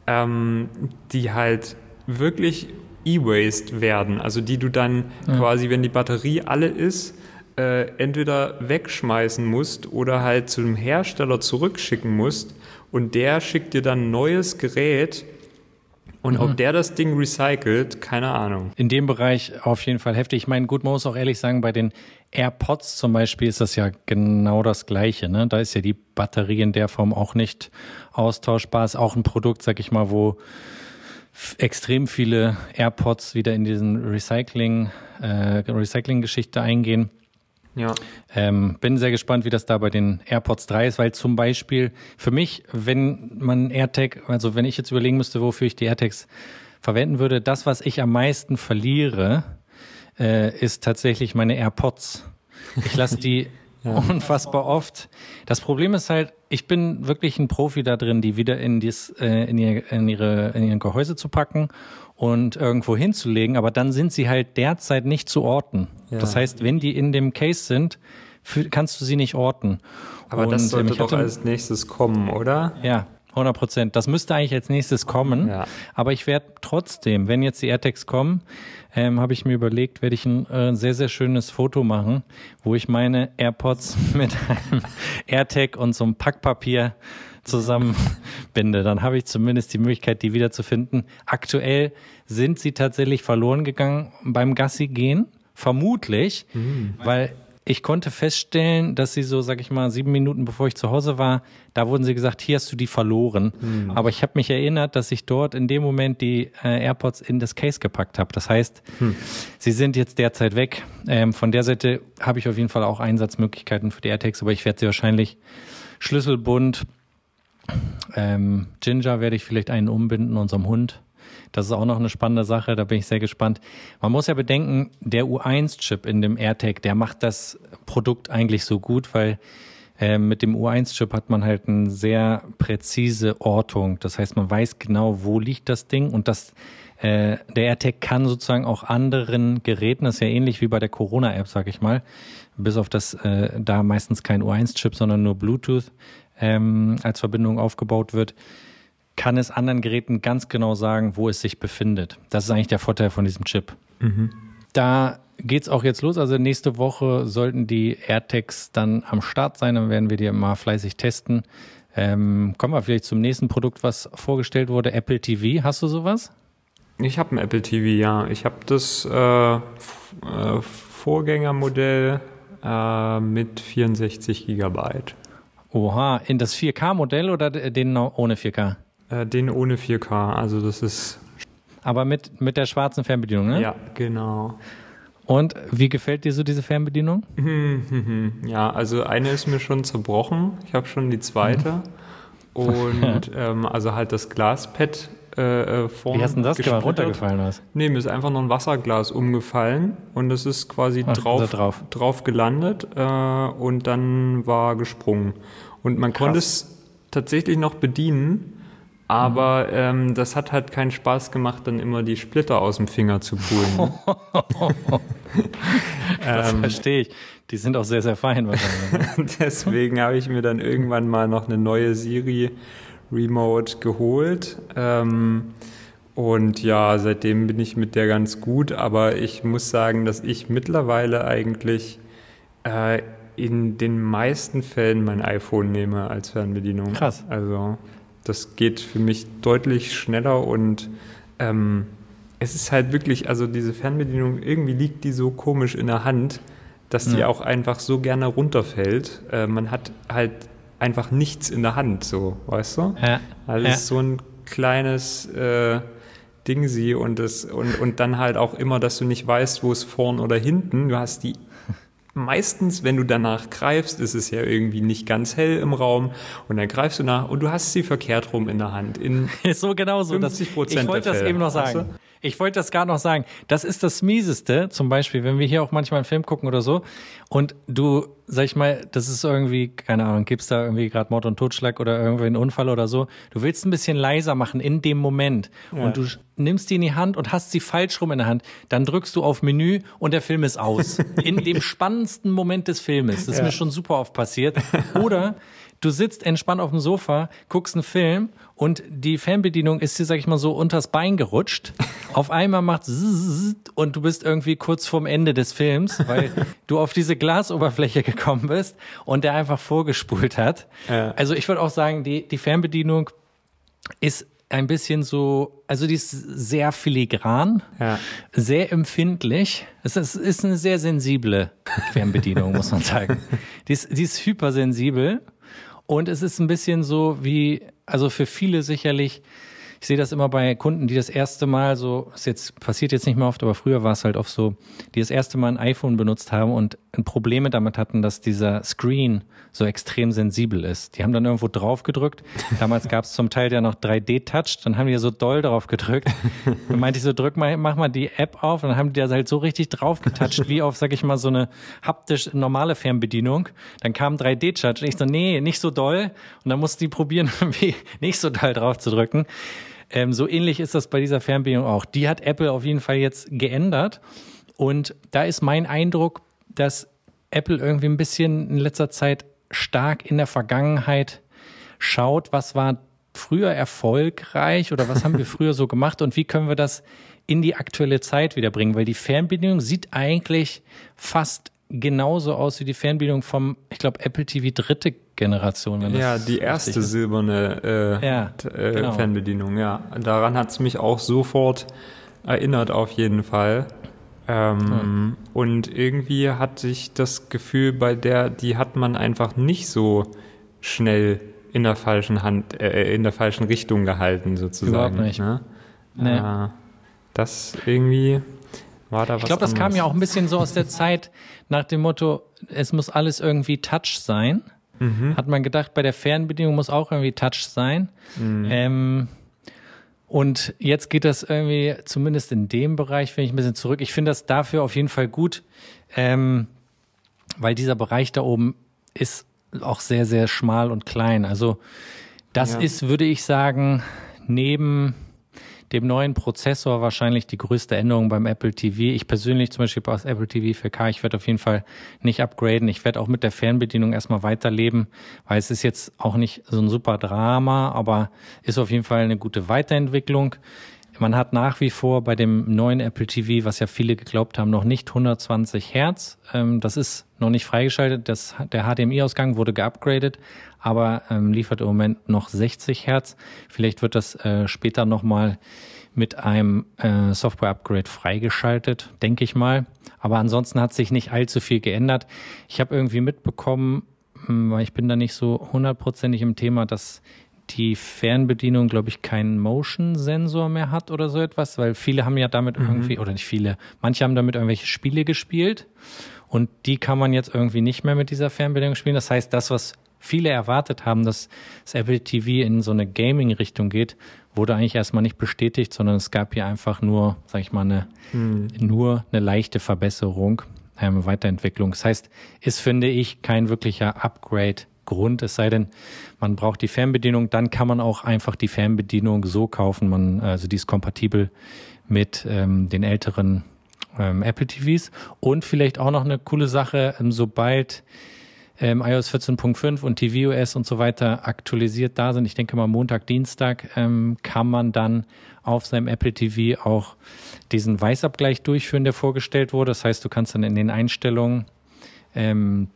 S2: ähm, die halt wirklich E-Waste werden. Also die du dann ja. quasi, wenn die Batterie alle ist, äh, entweder wegschmeißen musst oder halt zu dem Hersteller zurückschicken musst und der schickt dir dann ein neues Gerät und mhm. ob der das Ding recycelt, keine Ahnung.
S1: In dem Bereich auf jeden Fall heftig. Ich meine, gut, man muss auch ehrlich sagen, bei den AirPods zum Beispiel ist das ja genau das Gleiche. Ne? Da ist ja die Batterie in der Form auch nicht austauschbar. Ist auch ein Produkt, sag ich mal, wo extrem viele AirPods wieder in diesen Recycling, äh, Recycling-Geschichte eingehen. Ja. Ähm, bin sehr gespannt, wie das da bei den AirPods 3 ist, weil zum Beispiel für mich, wenn man AirTag, also wenn ich jetzt überlegen müsste, wofür ich die AirTags verwenden würde, das, was ich am meisten verliere, äh, ist tatsächlich meine AirPods. Ich lasse die ja. unfassbar oft. Das Problem ist halt, ich bin wirklich ein Profi da drin, die wieder in, dies, äh, in, ihr, in, ihre, in ihren Gehäuse zu packen und irgendwo hinzulegen, aber dann sind sie halt derzeit nicht zu orten. Ja. Das heißt, wenn die in dem Case sind, kannst du sie nicht orten.
S2: Aber und, das sollte ähm, doch als nächstes kommen, oder?
S1: Ja, 100 Prozent. Das müsste eigentlich als nächstes kommen. Ja. Aber ich werde trotzdem, wenn jetzt die AirTags kommen, ähm, habe ich mir überlegt, werde ich ein äh, sehr, sehr schönes Foto machen, wo ich meine AirPods mit einem AirTag und so einem Packpapier zusammenbinde. Dann habe ich zumindest die Möglichkeit, die wiederzufinden. Aktuell sind sie tatsächlich verloren gegangen beim Gassi gehen. Vermutlich, mhm. weil ich konnte feststellen, dass sie so, sag ich mal, sieben Minuten bevor ich zu Hause war, da wurden sie gesagt, hier hast du die verloren. Mhm. Aber ich habe mich erinnert, dass ich dort in dem Moment die äh, AirPods in das Case gepackt habe. Das heißt, mhm. sie sind jetzt derzeit weg. Ähm, von der Seite habe ich auf jeden Fall auch Einsatzmöglichkeiten für die AirTags, aber ich werde sie wahrscheinlich schlüsselbunt. Ähm, Ginger werde ich vielleicht einen umbinden, unserem Hund. Das ist auch noch eine spannende Sache, da bin ich sehr gespannt. Man muss ja bedenken, der U1-Chip in dem AirTag, der macht das Produkt eigentlich so gut, weil äh, mit dem U1-Chip hat man halt eine sehr präzise Ortung. Das heißt, man weiß genau, wo liegt das Ding und das äh, der AirTag kann sozusagen auch anderen Geräten, das ist ja ähnlich wie bei der Corona-App, sag ich mal, bis auf das äh, da meistens kein U1-Chip, sondern nur Bluetooth ähm, als Verbindung aufgebaut wird, kann es anderen Geräten ganz genau sagen, wo es sich befindet. Das ist eigentlich der Vorteil von diesem Chip. Mhm. Da es auch jetzt los. Also nächste Woche sollten die AirTags dann am Start sein. Dann werden wir die mal fleißig testen. Ähm, kommen wir vielleicht zum nächsten Produkt, was vorgestellt wurde, Apple TV. Hast du sowas?
S2: Ich habe ein Apple TV, ja. Ich habe das äh, äh, Vorgängermodell äh, mit 64 Gigabyte.
S1: Oha, in das 4K-Modell oder den ohne 4K?
S2: Äh, den ohne 4K, also das ist.
S1: Aber mit, mit der schwarzen Fernbedienung, ne?
S2: Ja, genau.
S1: Und wie gefällt dir so diese Fernbedienung?
S2: Ja, also eine ist mir schon zerbrochen. Ich habe schon die zweite. Mhm. Und ähm, also halt das Glaspad äh, äh vorne.
S1: Wie hast du das gemacht? Runtergefallen was?
S2: Nee, mir ist einfach nur ein Wasserglas umgefallen und es ist quasi Ach, drauf, drauf. drauf gelandet äh, und dann war gesprungen. Und man Krass. konnte es tatsächlich noch bedienen, aber ähm, das hat halt keinen Spaß gemacht, dann immer die Splitter aus dem Finger zu pulen.
S1: das ähm, verstehe ich. Die sind auch sehr, sehr fein wahrscheinlich.
S2: Deswegen habe ich mir dann irgendwann mal noch eine neue Siri Remote geholt. Ähm, und ja, seitdem bin ich mit der ganz gut, aber ich muss sagen, dass ich mittlerweile eigentlich äh, in den meisten Fällen mein iPhone nehme als Fernbedienung.
S1: Krass.
S2: Also das geht für mich deutlich schneller und ähm, es ist halt wirklich, also diese Fernbedienung, irgendwie liegt die so komisch in der Hand, dass die ja. auch einfach so gerne runterfällt. Äh, man hat halt einfach nichts in der Hand, so, weißt du? Ja. Also ja. es ist so ein kleines äh, Ding sie und, das, und, und dann halt auch immer, dass du nicht weißt, wo es vorn oder hinten. Du hast die meistens, wenn du danach greifst, ist es ja irgendwie nicht ganz hell im Raum und dann greifst du nach und du hast sie verkehrt rum in der Hand. In
S1: so genau so. 50 Prozent Ich wollte das eben noch sagen. Ich wollte das gar noch sagen. Das ist das Mieseste, zum Beispiel, wenn wir hier auch manchmal einen Film gucken oder so und du, sag ich mal, das ist irgendwie, keine Ahnung, gibt's da irgendwie gerade Mord und Totschlag oder irgendwie einen Unfall oder so. Du willst ein bisschen leiser machen in dem Moment ja. und du nimmst die in die Hand und hast sie falsch rum in der Hand. Dann drückst du auf Menü und der Film ist aus. In dem spannendsten Moment des Filmes. Das ist ja. mir schon super oft passiert. Oder du sitzt entspannt auf dem Sofa, guckst einen Film und die Fernbedienung ist dir, sag ich mal, so unters Bein gerutscht. Auf einmal macht und du bist irgendwie kurz vorm Ende des Films, weil du auf diese Glasoberfläche gekommen bist und der einfach vorgespult hat. Ja. Also ich würde auch sagen, die, die Fernbedienung ist ein bisschen so, also die ist sehr filigran, ja. sehr empfindlich. Es ist, ist eine sehr sensible Fernbedienung, muss man sagen. Die ist, die ist hypersensibel und es ist ein bisschen so wie, also für viele sicherlich, ich sehe das immer bei Kunden, die das erste Mal so, es jetzt passiert jetzt nicht mehr oft, aber früher war es halt oft so, die das erste Mal ein iPhone benutzt haben und Probleme damit hatten, dass dieser Screen so extrem sensibel ist. Die haben dann irgendwo drauf gedrückt. Damals gab es zum Teil ja noch 3D-Touch, dann haben die ja so doll drauf gedrückt. Dann meinte ich so, drück mal, mach mal die App auf und dann haben die da halt so richtig drauf getoucht, wie auf, sag ich mal, so eine haptisch normale Fernbedienung. Dann kam 3D-Touch und ich so, nee, nicht so doll. Und dann musste die probieren, irgendwie nicht so doll drauf zu drücken. Ähm, so ähnlich ist das bei dieser Fernbedienung auch. Die hat Apple auf jeden Fall jetzt geändert. Und da ist mein Eindruck, dass Apple irgendwie ein bisschen in letzter Zeit stark in der Vergangenheit schaut, was war früher erfolgreich oder was haben wir früher so gemacht und wie können wir das in die aktuelle Zeit wiederbringen, weil die Fernbedienung sieht eigentlich fast genauso aus wie die Fernbedienung vom, ich glaube, Apple TV dritte Generation.
S2: ja, die erste silberne äh, ja, äh, genau. Fernbedienung, ja. Daran hat es mich auch sofort erinnert, auf jeden Fall. Ähm, ja. Und irgendwie hatte ich das Gefühl, bei der, die hat man einfach nicht so schnell in der falschen Hand, äh, in der falschen Richtung gehalten, sozusagen.
S1: Überhaupt nicht. Ne?
S2: Nee. Äh, das irgendwie war da was.
S1: Ich glaube, das kam ja auch ein bisschen so aus der Zeit nach dem Motto, es muss alles irgendwie Touch sein. Mhm. Hat man gedacht, bei der Fernbedienung muss auch irgendwie Touch sein. Mhm. Ähm, und jetzt geht das irgendwie, zumindest in dem Bereich, finde ich ein bisschen zurück. Ich finde das dafür auf jeden Fall gut, ähm, weil dieser Bereich da oben ist auch sehr, sehr schmal und klein. Also das ja. ist, würde ich sagen, neben dem neuen Prozessor wahrscheinlich die größte Änderung beim Apple TV. Ich persönlich zum Beispiel aus Apple TV 4K, ich werde auf jeden Fall nicht upgraden. Ich werde auch mit der Fernbedienung erstmal weiterleben, weil es ist jetzt auch nicht so ein super Drama, aber ist auf jeden Fall eine gute Weiterentwicklung. Man hat nach wie vor bei dem neuen Apple TV, was ja viele geglaubt haben, noch nicht 120 Hertz. Ähm, das ist noch nicht freigeschaltet. Das, der HDMI-Ausgang wurde geupgradet, aber ähm, liefert im Moment noch 60 Hertz. Vielleicht wird das äh, später nochmal mit einem äh, Software-Upgrade freigeschaltet, denke ich mal. Aber ansonsten hat sich nicht allzu viel geändert. Ich habe irgendwie mitbekommen, hm, weil ich bin da nicht so hundertprozentig im Thema, dass die Fernbedienung, glaube ich, keinen Motion-Sensor mehr hat oder so etwas, weil viele haben ja damit mhm. irgendwie, oder nicht viele, manche haben damit irgendwelche Spiele gespielt und die kann man jetzt irgendwie nicht mehr mit dieser Fernbedienung spielen. Das heißt, das, was viele erwartet haben, dass das Apple TV in so eine Gaming-Richtung geht, wurde eigentlich erstmal nicht bestätigt, sondern es gab hier einfach nur, sag ich mal, eine, hm. nur eine leichte Verbesserung, eine Weiterentwicklung. Das heißt, ist, finde ich, kein wirklicher Upgrade Grund, es sei denn, man braucht die Fernbedienung, dann kann man auch einfach die Fernbedienung so kaufen. Man, also die ist kompatibel mit ähm, den älteren ähm, Apple TVs. Und vielleicht auch noch eine coole Sache, ähm, sobald ähm, iOS 14.5 und tvOS und so weiter aktualisiert da sind, ich denke mal Montag, Dienstag, ähm, kann man dann auf seinem Apple TV auch diesen Weißabgleich durchführen, der vorgestellt wurde. Das heißt, du kannst dann in den Einstellungen ähm,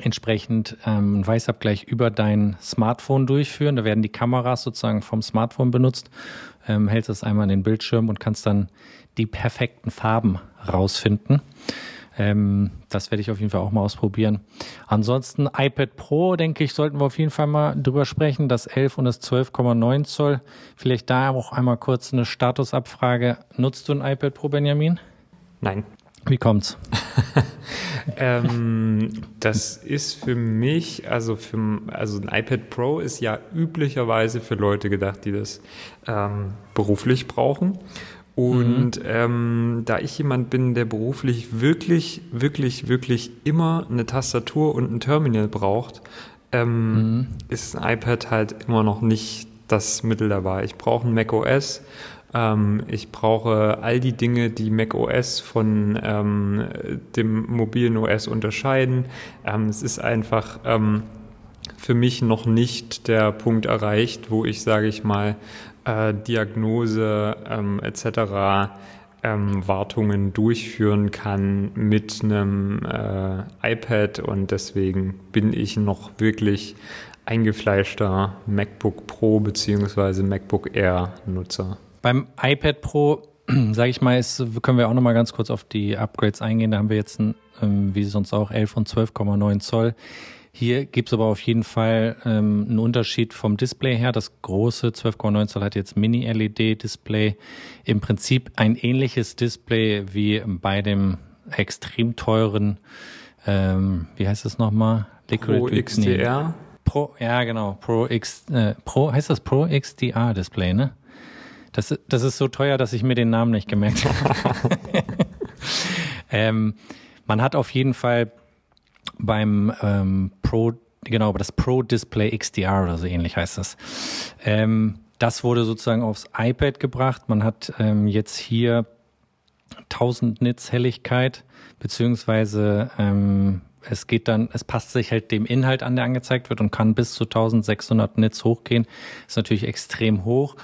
S1: entsprechend ähm, einen Weißabgleich über dein Smartphone durchführen. Da werden die Kameras sozusagen vom Smartphone benutzt. Ähm, hältst das einmal in den Bildschirm und kannst dann die perfekten Farben rausfinden. Ähm, das werde ich auf jeden Fall auch mal ausprobieren. Ansonsten iPad Pro, denke ich, sollten wir auf jeden Fall mal drüber sprechen. Das 11 und das 12,9 Zoll. Vielleicht da auch einmal kurz eine Statusabfrage. Nutzt du ein iPad Pro, Benjamin?
S2: Nein.
S1: Wie kommt's?
S2: ähm, das ist für mich, also für also ein iPad Pro ist ja üblicherweise für Leute gedacht, die das ähm, beruflich brauchen. Und mhm. ähm, da ich jemand bin, der beruflich wirklich, wirklich, wirklich immer eine Tastatur und ein Terminal braucht, ähm, mhm. ist ein iPad halt immer noch nicht das Mittel dabei. Ich brauche ein Mac OS. Ähm, ich brauche all die Dinge, die Mac OS von ähm, dem mobilen OS unterscheiden. Ähm, es ist einfach ähm, für mich noch nicht der Punkt erreicht, wo ich, sage ich mal, äh, Diagnose ähm, etc. Ähm, Wartungen durchführen kann mit einem äh, iPad und deswegen bin ich noch wirklich eingefleischter MacBook Pro bzw. MacBook Air Nutzer.
S1: Beim iPad Pro, sage ich mal, ist, können wir auch noch mal ganz kurz auf die Upgrades eingehen. Da haben wir jetzt, ein, ähm, wie sonst auch, 11 und 12,9 Zoll. Hier gibt es aber auf jeden Fall ähm, einen Unterschied vom Display her. Das große 12,9 Zoll hat jetzt Mini-LED-Display. Im Prinzip ein ähnliches Display wie bei dem extrem teuren, ähm, wie heißt es nochmal?
S2: Liquid Pro XDR.
S1: Pro, ja genau, Pro X, äh, Pro, heißt das Pro XDR Display, ne? Das, das ist so teuer, dass ich mir den Namen nicht gemerkt habe. ähm, man hat auf jeden Fall beim ähm, Pro, genau, das Pro Display XDR oder so ähnlich heißt das. Ähm, das wurde sozusagen aufs iPad gebracht. Man hat ähm, jetzt hier 1000 Nits Helligkeit, beziehungsweise ähm, es geht dann, es passt sich halt dem Inhalt an, der angezeigt wird und kann bis zu 1600 Nits hochgehen. Ist natürlich extrem hoch.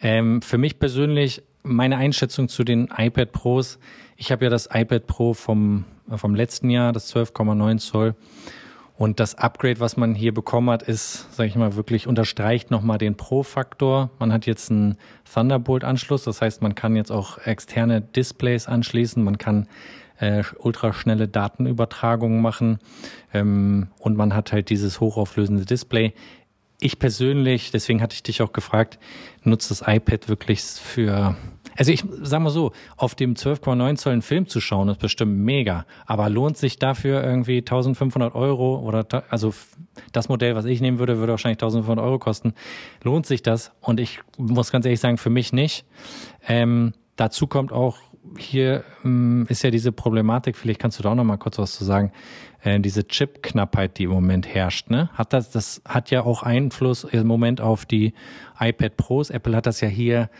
S1: Ähm, für mich persönlich, meine Einschätzung zu den iPad Pros, ich habe ja das iPad Pro vom vom letzten Jahr, das 12,9 Zoll. Und das Upgrade, was man hier bekommen hat, ist, sage ich mal, wirklich unterstreicht nochmal den Pro-Faktor. Man hat jetzt einen Thunderbolt-Anschluss, das heißt, man kann jetzt auch externe Displays anschließen, man kann äh, ultraschnelle Datenübertragungen machen ähm, und man hat halt dieses hochauflösende Display. Ich persönlich, deswegen hatte ich dich auch gefragt, nutze das iPad wirklich für also ich sag mal so, auf dem 12,9 Zoll einen Film zu schauen, ist bestimmt mega. Aber lohnt sich dafür irgendwie 1500 Euro oder, also das Modell, was ich nehmen würde, würde wahrscheinlich 1500 Euro kosten. Lohnt sich das? Und ich muss ganz ehrlich sagen, für mich nicht. Ähm, dazu kommt auch, hier ähm, ist ja diese Problematik, vielleicht kannst du da auch noch mal kurz was zu sagen, äh, diese Chip-Knappheit, die im Moment herrscht. Ne? Hat das, das hat ja auch Einfluss im Moment auf die iPad Pros. Apple hat das ja hier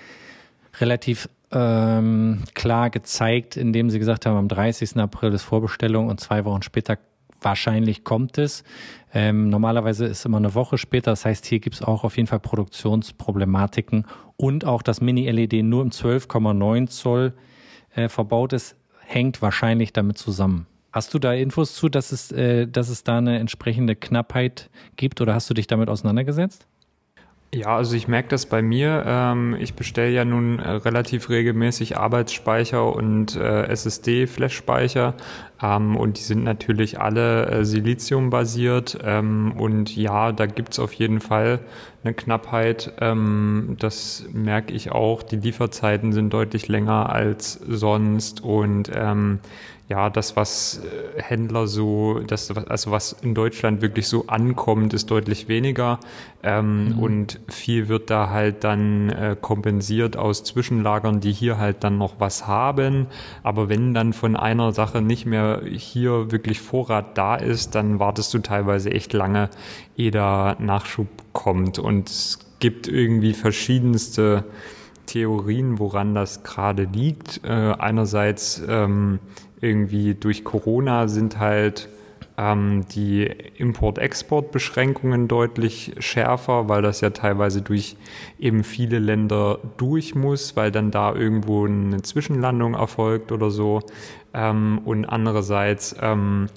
S1: relativ ähm, klar gezeigt, indem sie gesagt haben, am 30. April ist Vorbestellung und zwei Wochen später wahrscheinlich kommt es. Ähm, normalerweise ist immer eine Woche später. Das heißt, hier gibt es auch auf jeden Fall Produktionsproblematiken und auch das Mini-LED nur im 12,9 Zoll äh, verbaut ist, hängt wahrscheinlich damit zusammen. Hast du da Infos zu, dass es, äh, dass es da eine entsprechende Knappheit gibt oder hast du dich damit auseinandergesetzt?
S2: Ja, also ich merke das bei mir. Ähm, ich bestelle ja nun äh, relativ regelmäßig Arbeitsspeicher und äh, SSD-Flash-Speicher ähm, und die sind natürlich alle äh, Silizium-basiert ähm, und ja, da gibt's auf jeden Fall eine Knappheit. das merke ich auch. Die Lieferzeiten sind deutlich länger als sonst und ja, das, was äh, Händler so, das, also was in Deutschland wirklich so ankommt, ist deutlich weniger. Ähm, mhm. Und viel wird da halt dann äh, kompensiert aus Zwischenlagern, die hier halt dann noch was haben. Aber wenn dann von einer Sache nicht mehr hier wirklich Vorrat da ist, dann wartest du teilweise echt lange, ehe da Nachschub kommt. Und es gibt irgendwie verschiedenste Theorien, woran das gerade liegt. Äh, einerseits ähm, irgendwie durch Corona sind halt ähm, die Import-Export-Beschränkungen deutlich schärfer, weil das ja teilweise durch eben viele Länder durch muss, weil dann da irgendwo eine Zwischenlandung erfolgt oder so. Ähm, und andererseits ähm,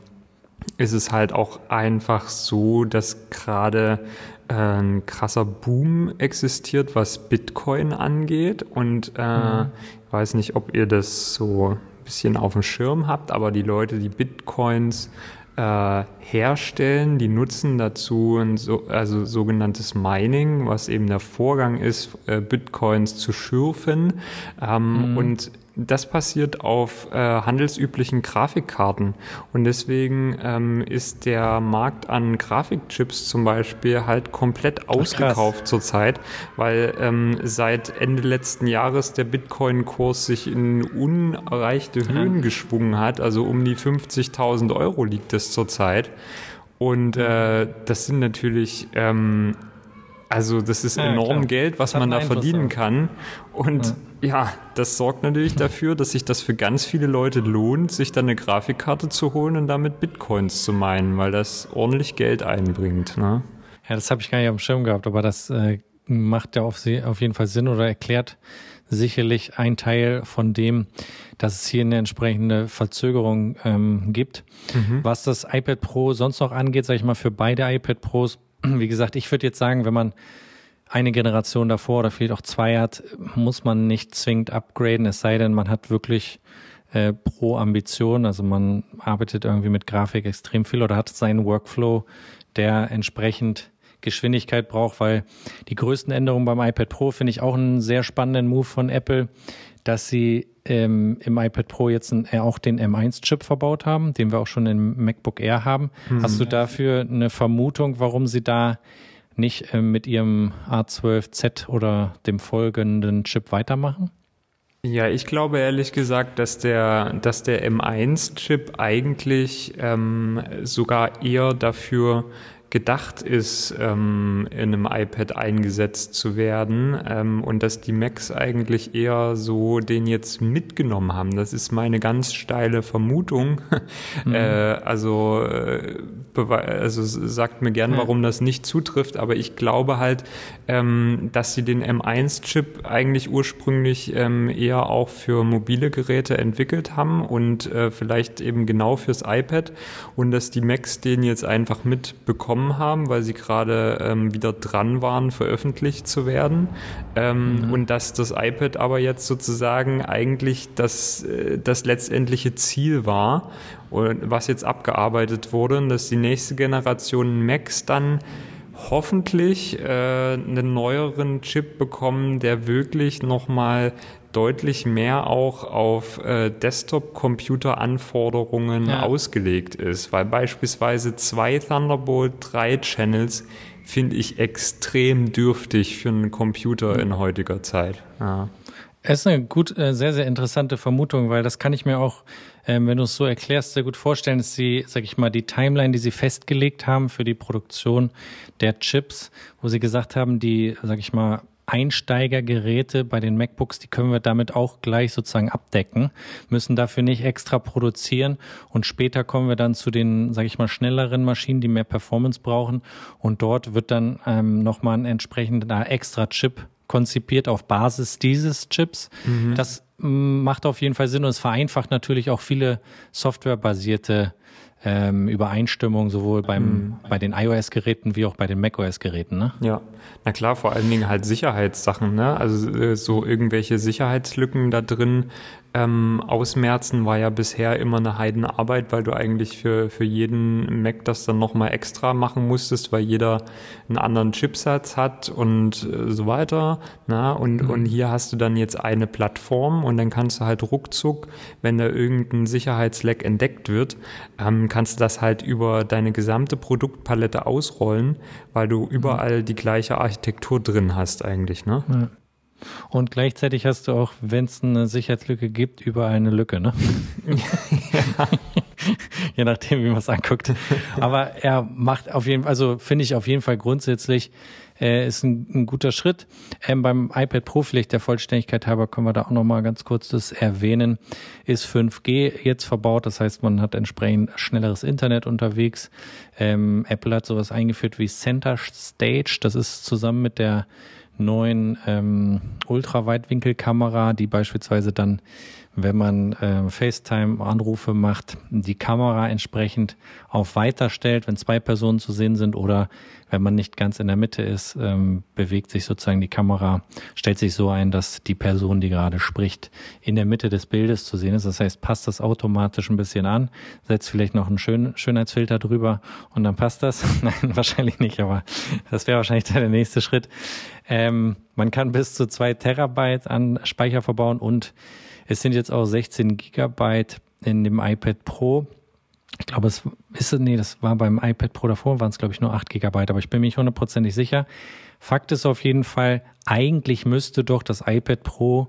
S2: ist es halt auch einfach so, dass gerade äh, ein krasser Boom existiert, was Bitcoin angeht. Und äh, mhm. ich weiß nicht, ob ihr das so bisschen auf dem Schirm habt, aber die Leute, die Bitcoins äh, herstellen, die nutzen dazu ein so, also sogenanntes Mining, was eben der Vorgang ist, äh, Bitcoins zu schürfen. Ähm, mhm. Und das passiert auf äh, handelsüblichen Grafikkarten. Und deswegen ähm, ist der Markt an Grafikchips zum Beispiel halt komplett ausgekauft zurzeit, weil ähm, seit Ende letzten Jahres der Bitcoin-Kurs sich in unerreichte Höhen geschwungen hat. Also um die 50.000 Euro liegt es zurzeit. Und äh, das sind natürlich ähm, also das ist ja, enorm klar. Geld, was man da verdienen kann. Und ja. ja. das sorgt natürlich dafür, dass sich das für ganz viele Leute lohnt, sich dann eine Grafikkarte zu holen und damit Bitcoins zu meinen, weil das ordentlich Geld einbringt. Ne?
S1: Ja, das habe ich gar nicht auf dem Schirm gehabt, aber das äh, macht ja auf, auf jeden Fall Sinn oder erklärt sicherlich ein Teil von dem, dass es hier eine entsprechende Verzögerung ähm, gibt. Mhm. Was das iPad Pro sonst noch angeht, sage ich mal, für beide iPad Pros wie gesagt, ich würde jetzt sagen, wenn man eine Generation davor oder vielleicht auch zwei hat, muss man nicht zwingend upgraden, es sei denn, man hat wirklich äh, pro Ambition, also man arbeitet irgendwie mit Grafik extrem viel oder hat seinen Workflow, der entsprechend Geschwindigkeit braucht, weil die größten Änderungen beim iPad Pro finde ich auch einen sehr spannenden Move von Apple, dass sie ähm, im iPad Pro jetzt ein, äh, auch den M1-Chip verbaut haben, den wir auch schon im MacBook Air haben. Mhm. Hast du dafür eine Vermutung, warum sie da nicht äh, mit ihrem A12Z oder dem folgenden Chip weitermachen?
S2: Ja, ich glaube ehrlich gesagt, dass der, dass der M1-Chip eigentlich ähm, sogar eher dafür gedacht ist, ähm, in einem iPad eingesetzt zu werden ähm, und dass die Macs eigentlich eher so den jetzt mitgenommen haben. Das ist meine ganz steile Vermutung. Mhm. äh, also, äh, also sagt mir gern, warum das nicht zutrifft, aber ich glaube halt, ähm, dass sie den M1-Chip eigentlich ursprünglich ähm, eher auch für mobile Geräte entwickelt haben und äh, vielleicht eben genau fürs iPad und dass die Macs den jetzt einfach mitbekommen bekommen haben, weil sie gerade ähm, wieder dran waren, veröffentlicht zu werden. Ähm, mhm. Und dass das iPad aber jetzt sozusagen eigentlich das, äh, das letztendliche Ziel war, was jetzt abgearbeitet wurde, und dass die nächste Generation Macs dann hoffentlich äh, einen neueren Chip bekommen, der wirklich nochmal deutlich mehr auch auf äh, Desktop-Computer-Anforderungen ja. ausgelegt ist, weil beispielsweise zwei Thunderbolt 3 Channels finde ich extrem dürftig für einen Computer in heutiger Zeit. Ja.
S1: Es ist eine gut, äh, sehr, sehr interessante Vermutung, weil das kann ich mir auch, ähm, wenn du es so erklärst, sehr gut vorstellen, dass sie, sag ich mal, die Timeline, die sie festgelegt haben für die Produktion der Chips, wo sie gesagt haben, die, sag ich mal, Einsteigergeräte bei den MacBooks, die können wir damit auch gleich sozusagen abdecken, müssen dafür nicht extra produzieren. Und später kommen wir dann zu den, sage ich mal, schnelleren Maschinen, die mehr Performance brauchen. Und dort wird dann ähm, nochmal ein entsprechender extra Chip konzipiert auf Basis dieses Chips. Mhm. Das mm, macht auf jeden Fall Sinn und es vereinfacht natürlich auch viele softwarebasierte ähm, Übereinstimmung sowohl beim, mhm. bei den iOS-Geräten wie auch bei den macOS-Geräten. Ne?
S2: Ja, na klar, vor allen Dingen halt Sicherheitssachen. Ne? Also äh, so irgendwelche Sicherheitslücken da drin ähm, ausmerzen war ja bisher immer eine Heidenarbeit, weil du eigentlich für, für jeden Mac das dann nochmal extra machen musstest, weil jeder einen anderen Chipsatz hat und äh, so weiter. Na? Und, mhm. und hier hast du dann jetzt eine Plattform und dann kannst du halt ruckzuck, wenn da irgendein Sicherheitsleck entdeckt wird, ähm, kannst du das halt über deine gesamte Produktpalette ausrollen, weil du mhm. überall die gleiche Architektur drin hast eigentlich. Ne? Ja.
S1: Und gleichzeitig hast du auch, wenn es eine Sicherheitslücke gibt, überall eine Lücke, ne? ja. Je nachdem, wie man es anguckt. Aber er macht auf jeden Fall, also finde ich auf jeden Fall grundsätzlich, äh, ist ein, ein guter Schritt. Ähm, beim iPad Pro, vielleicht der Vollständigkeit halber, können wir da auch nochmal ganz kurz das erwähnen, ist 5G jetzt verbaut. Das heißt, man hat entsprechend schnelleres Internet unterwegs. Ähm, Apple hat sowas eingeführt wie Center Stage. Das ist zusammen mit der neuen ähm, Ultraweitwinkelkamera, die beispielsweise dann, wenn man äh, FaceTime-Anrufe macht, die Kamera entsprechend auf weiter stellt, wenn zwei Personen zu sehen sind oder wenn man nicht ganz in der Mitte ist, ähm, bewegt sich sozusagen die Kamera, stellt sich so ein, dass die Person, die gerade spricht, in der Mitte des Bildes zu sehen ist. Das heißt, passt das automatisch ein bisschen an, setzt vielleicht noch einen Schön Schönheitsfilter drüber und dann passt das. Nein, wahrscheinlich nicht, aber das wäre wahrscheinlich der nächste Schritt. Ähm, man kann bis zu zwei Terabyte an Speicher verbauen und es sind jetzt auch 16 Gigabyte in dem iPad Pro. Ich glaube, es ist, nee, das war beim iPad Pro davor, waren es, glaube ich, nur 8 Gigabyte, aber ich bin mir nicht hundertprozentig sicher. Fakt ist auf jeden Fall, eigentlich müsste doch das iPad Pro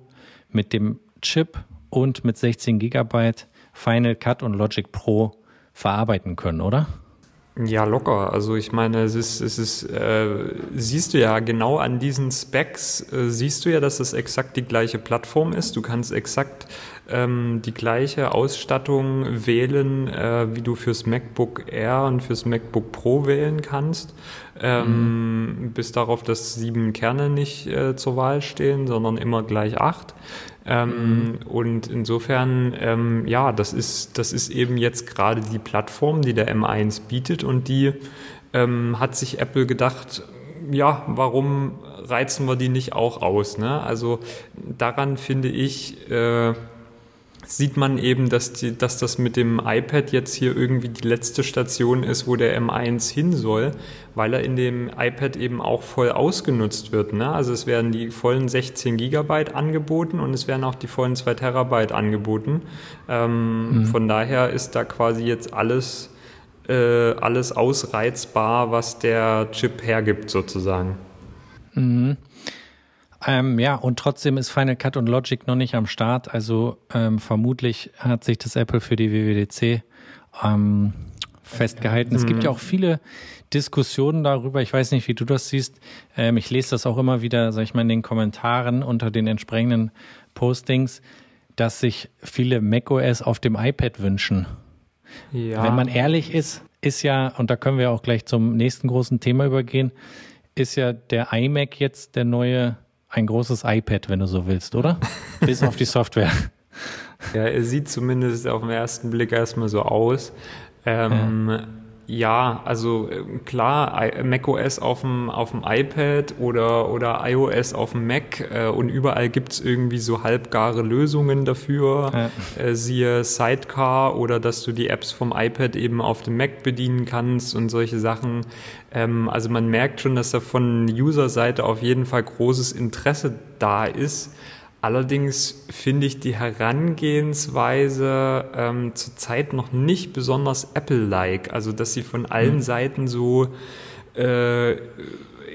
S1: mit dem Chip und mit 16 Gigabyte Final Cut und Logic Pro verarbeiten können, oder?
S2: Ja, locker. Also ich meine, es ist, es ist, äh, siehst du ja genau an diesen Specs, äh, siehst du ja, dass es exakt die gleiche Plattform ist. Du kannst exakt ähm, die gleiche Ausstattung wählen, äh, wie du fürs MacBook Air und fürs MacBook Pro wählen kannst. Ähm, mhm. Bis darauf, dass sieben Kerne nicht äh, zur Wahl stehen, sondern immer gleich acht. Ähm, mhm. Und insofern, ähm, ja, das ist, das ist eben jetzt gerade die Plattform, die der M1 bietet und die ähm, hat sich Apple gedacht, ja, warum reizen wir die nicht auch aus? Ne? Also daran finde ich, äh, sieht man eben, dass, die, dass das mit dem iPad jetzt hier irgendwie die letzte Station ist, wo der M1 hin soll, weil er in dem iPad eben auch voll ausgenutzt wird. Ne? Also es werden die vollen 16 Gigabyte angeboten und es werden auch die vollen 2 Terabyte angeboten. Ähm, mhm. Von daher ist da quasi jetzt alles, äh, alles ausreizbar, was der Chip hergibt sozusagen.
S1: Mhm. Ähm, ja, und trotzdem ist Final Cut und Logic noch nicht am Start. Also ähm, vermutlich hat sich das Apple für die WWDC ähm, festgehalten. Es gibt ja auch viele Diskussionen darüber. Ich weiß nicht, wie du das siehst. Ähm, ich lese das auch immer wieder, sag ich mal, in den Kommentaren unter den entsprechenden Postings, dass sich viele macOS auf dem iPad wünschen. Ja. Wenn man ehrlich ist, ist ja, und da können wir auch gleich zum nächsten großen Thema übergehen, ist ja der iMac jetzt der neue ein großes iPad, wenn du so willst, oder? Bis auf die Software.
S2: Ja, er sieht zumindest auf den ersten Blick erstmal so aus. Ähm, ja. Ja, also äh, klar, macOS auf dem, auf dem iPad oder, oder iOS auf dem Mac äh, und überall gibt's irgendwie so halbgare Lösungen dafür. Ja. Äh, siehe Sidecar oder dass du die Apps vom iPad eben auf dem Mac bedienen kannst und solche Sachen. Ähm, also man merkt schon, dass da von User-Seite auf jeden Fall großes Interesse da ist. Allerdings finde ich die Herangehensweise ähm, zurzeit noch nicht besonders Apple-like. Also, dass sie von allen mhm. Seiten so äh,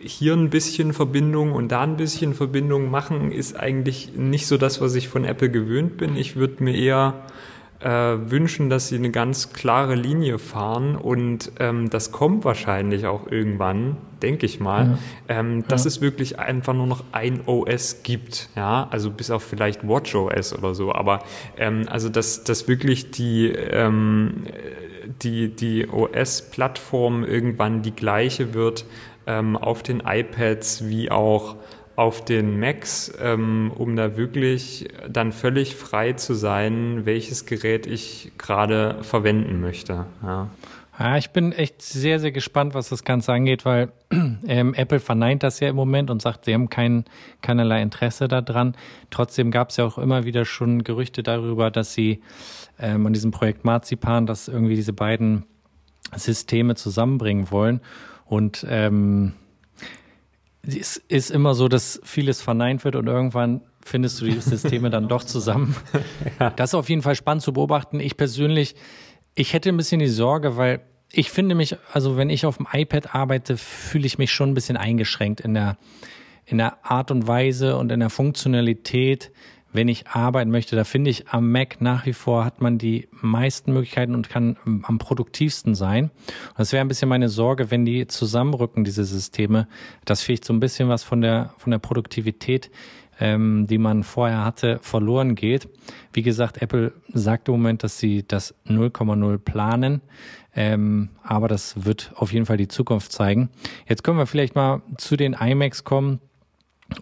S2: hier ein bisschen Verbindung und da ein bisschen Verbindung machen, ist eigentlich nicht so das, was ich von Apple gewöhnt bin. Ich würde mir eher äh, wünschen, dass sie eine ganz klare Linie fahren und ähm, das kommt wahrscheinlich auch irgendwann, denke ich mal, ja. ähm, dass ja. es wirklich einfach nur noch ein OS gibt, ja, also bis auf vielleicht WatchOS oder so, aber ähm, also dass, dass wirklich die, ähm, die, die OS-Plattform irgendwann die gleiche wird ähm, auf den iPads wie auch auf den Macs, ähm, um da wirklich dann völlig frei zu sein, welches Gerät ich gerade verwenden möchte. Ja.
S1: Ja, ich bin echt sehr, sehr gespannt, was das Ganze angeht, weil ähm, Apple verneint das ja im Moment und sagt, sie haben kein, keinerlei Interesse daran. Trotzdem gab es ja auch immer wieder schon Gerüchte darüber, dass sie ähm, an diesem Projekt Marzipan, dass irgendwie diese beiden Systeme zusammenbringen wollen. Und ähm, es ist immer so, dass vieles verneint wird und irgendwann findest du die Systeme dann doch zusammen. ja. Das ist auf jeden Fall spannend zu beobachten. Ich persönlich, ich hätte ein bisschen die Sorge, weil ich finde mich, also wenn ich auf dem iPad arbeite, fühle ich mich schon ein bisschen eingeschränkt in der, in der Art und Weise und in der Funktionalität, wenn ich arbeiten möchte. Da finde ich am Mac nach wie vor hat man die meisten Möglichkeiten und kann am produktivsten sein. Und das wäre ein bisschen meine Sorge, wenn die zusammenrücken, diese Systeme, dass vielleicht so ein bisschen was von der, von der Produktivität ähm, die man vorher hatte, verloren geht. Wie gesagt, Apple sagt im Moment, dass sie das 0,0 planen. Ähm, aber das wird auf jeden Fall die Zukunft zeigen. Jetzt können wir vielleicht mal zu den iMacs kommen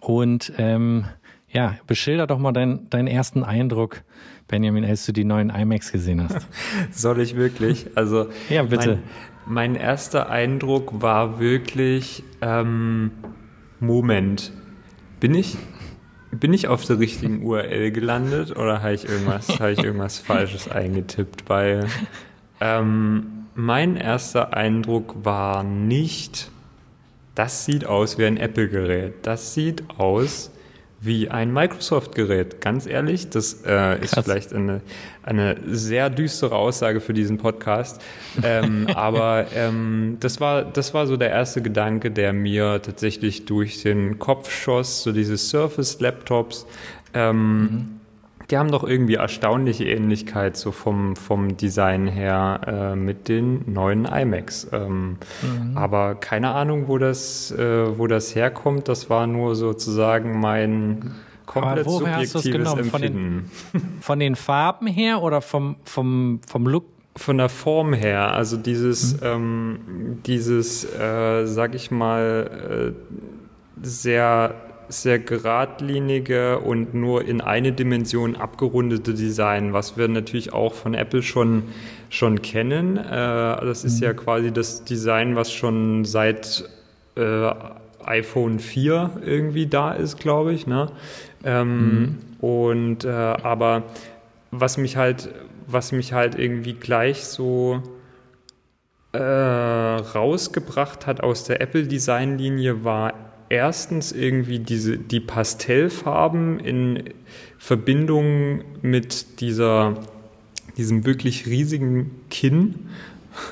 S1: und ähm, ja, beschilder doch mal dein, deinen ersten Eindruck, Benjamin, als du die neuen iMacs gesehen hast.
S2: Soll ich wirklich? Also
S1: ja, bitte.
S2: Mein, mein erster Eindruck war wirklich ähm, Moment. Bin ich bin ich auf der richtigen URL gelandet oder habe ich irgendwas, habe ich irgendwas Falsches eingetippt? Weil ähm, mein erster Eindruck war nicht, das sieht aus wie ein Apple-Gerät. Das sieht aus wie ein Microsoft-Gerät. Ganz ehrlich, das äh, ist vielleicht eine, eine sehr düstere Aussage für diesen Podcast. Ähm, aber ähm, das, war, das war so der erste Gedanke, der mir tatsächlich durch den Kopf schoss, so diese Surface-Laptops. Ähm, mhm die haben doch irgendwie erstaunliche Ähnlichkeit so vom, vom Design her äh, mit den neuen iMacs. Ähm, mhm. Aber keine Ahnung, wo das, äh, wo das herkommt. Das war nur sozusagen mein komplett subjektives Empfinden.
S1: Von den, von den, Farben her oder vom, vom, vom Look?
S2: Von der Form her, also dieses, mhm. ähm, dieses, äh, sag ich mal, äh, sehr sehr geradlinige und nur in eine Dimension abgerundete Design, was wir natürlich auch von Apple schon, schon kennen. Äh, das ist mhm. ja quasi das Design, was schon seit äh, iPhone 4 irgendwie da ist, glaube ich. Ne? Ähm, mhm. Und äh, aber was mich halt, was mich halt irgendwie gleich so äh, rausgebracht hat aus der Apple-Design-Linie war erstens irgendwie diese, die Pastellfarben in Verbindung mit dieser, diesem wirklich riesigen Kinn.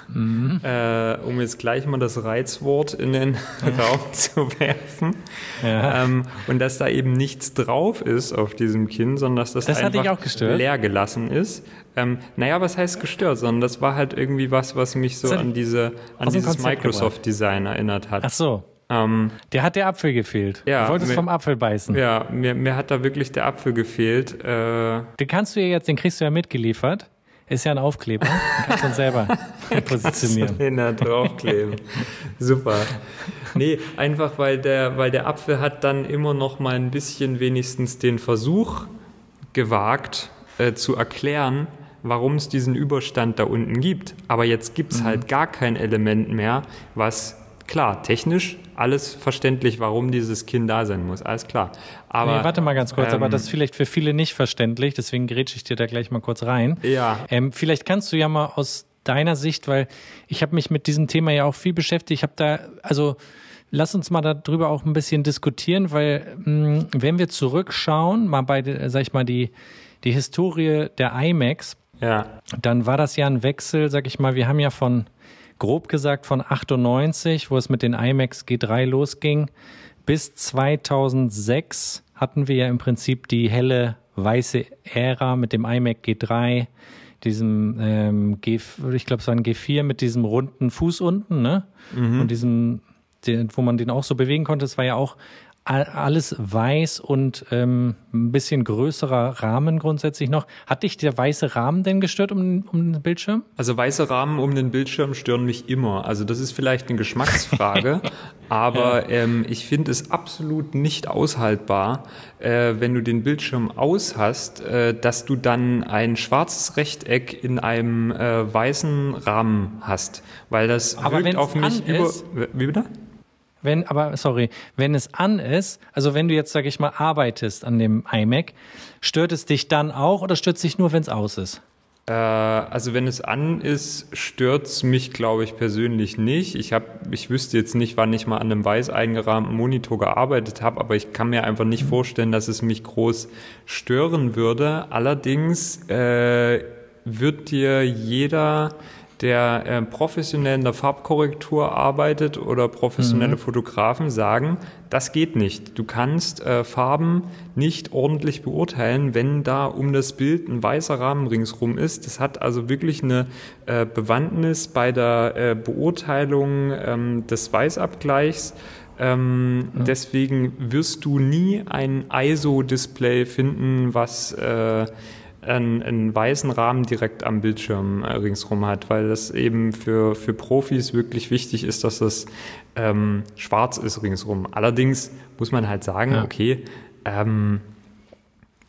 S2: Mhm. Äh, um jetzt gleich mal das Reizwort in den Raum zu werfen. Ja. Ähm, und dass da eben nichts drauf ist auf diesem Kinn, sondern dass das,
S1: das
S2: einfach
S1: leer
S2: gelassen ist. Ähm, naja, was heißt gestört, sondern das war halt irgendwie was, was mich so an, diese, an dieses Microsoft-Design erinnert hat.
S1: Ach so. Ähm, der hat der Apfel gefehlt. Ja, du wolltest mir, vom Apfel beißen.
S2: Ja, mir, mir hat da wirklich der Apfel gefehlt.
S1: Äh, den kannst du ja jetzt, den kriegst du ja mitgeliefert. Ist ja ein Aufkleber. Den kannst du dann selber positionieren.
S2: Den da draufkleben. Super. Nee, einfach weil der, weil der Apfel hat dann immer noch mal ein bisschen wenigstens den Versuch gewagt äh, zu erklären, warum es diesen Überstand da unten gibt. Aber jetzt gibt es mhm. halt gar kein Element mehr, was klar, technisch alles verständlich, warum dieses Kind da sein muss. Alles klar.
S1: Aber, nee, warte mal ganz kurz, ähm, aber das ist vielleicht für viele nicht verständlich, deswegen grätsche ich dir da gleich mal kurz rein.
S2: Ja.
S1: Ähm, vielleicht kannst du ja mal aus deiner Sicht, weil ich habe mich mit diesem Thema ja auch viel beschäftigt. Ich habe da, also lass uns mal darüber auch ein bisschen diskutieren, weil mh, hm, wenn wir zurückschauen, mal bei, sag ich mal, die, die Historie der IMAX,
S2: ja.
S1: dann war das ja ein Wechsel, sag ich mal, wir haben ja von grob gesagt von 98, wo es mit den iMacs G3 losging, bis 2006 hatten wir ja im Prinzip die helle weiße Ära mit dem iMac G3, diesem ähm, G, ich glaube es war ein G4 mit diesem runden Fuß unten, ne? Mhm. Und diesem, den, wo man den auch so bewegen konnte. Es war ja auch alles weiß und ähm, ein bisschen größerer Rahmen grundsätzlich noch. Hat dich der weiße Rahmen denn gestört um, um den Bildschirm?
S2: Also weiße Rahmen um den Bildschirm stören mich immer. Also das ist vielleicht eine Geschmacksfrage, aber ähm, ich finde es absolut nicht aushaltbar, äh, wenn du den Bildschirm aus hast, äh, dass du dann ein schwarzes Rechteck in einem äh, weißen Rahmen hast, weil das
S1: aber wirkt auf mich über. Ist, wie bitte? Wenn, aber sorry, wenn es an ist, also wenn du jetzt, sag ich mal, arbeitest an dem iMac, stört es dich dann auch oder stört es dich nur, wenn es aus ist?
S2: Äh, also wenn es an ist, stört es mich, glaube ich, persönlich nicht. Ich, hab, ich wüsste jetzt nicht, wann ich mal an einem weiß eingerahmten Monitor gearbeitet habe, aber ich kann mir einfach nicht vorstellen, dass es mich groß stören würde. Allerdings äh, wird dir jeder der äh, professionell in der Farbkorrektur arbeitet oder professionelle mhm. Fotografen sagen, das geht nicht. Du kannst äh, Farben nicht ordentlich beurteilen, wenn da um das Bild ein weißer Rahmen ringsrum ist. Das hat also wirklich eine äh, Bewandtnis bei der äh, Beurteilung ähm, des Weißabgleichs. Ähm, ja. Deswegen wirst du nie ein ISO-Display finden, was äh, einen, einen, weißen Rahmen direkt am Bildschirm äh, ringsrum hat, weil das eben für, für Profis wirklich wichtig ist, dass das ähm, schwarz ist ringsrum. Allerdings muss man halt sagen, ja. okay, ähm,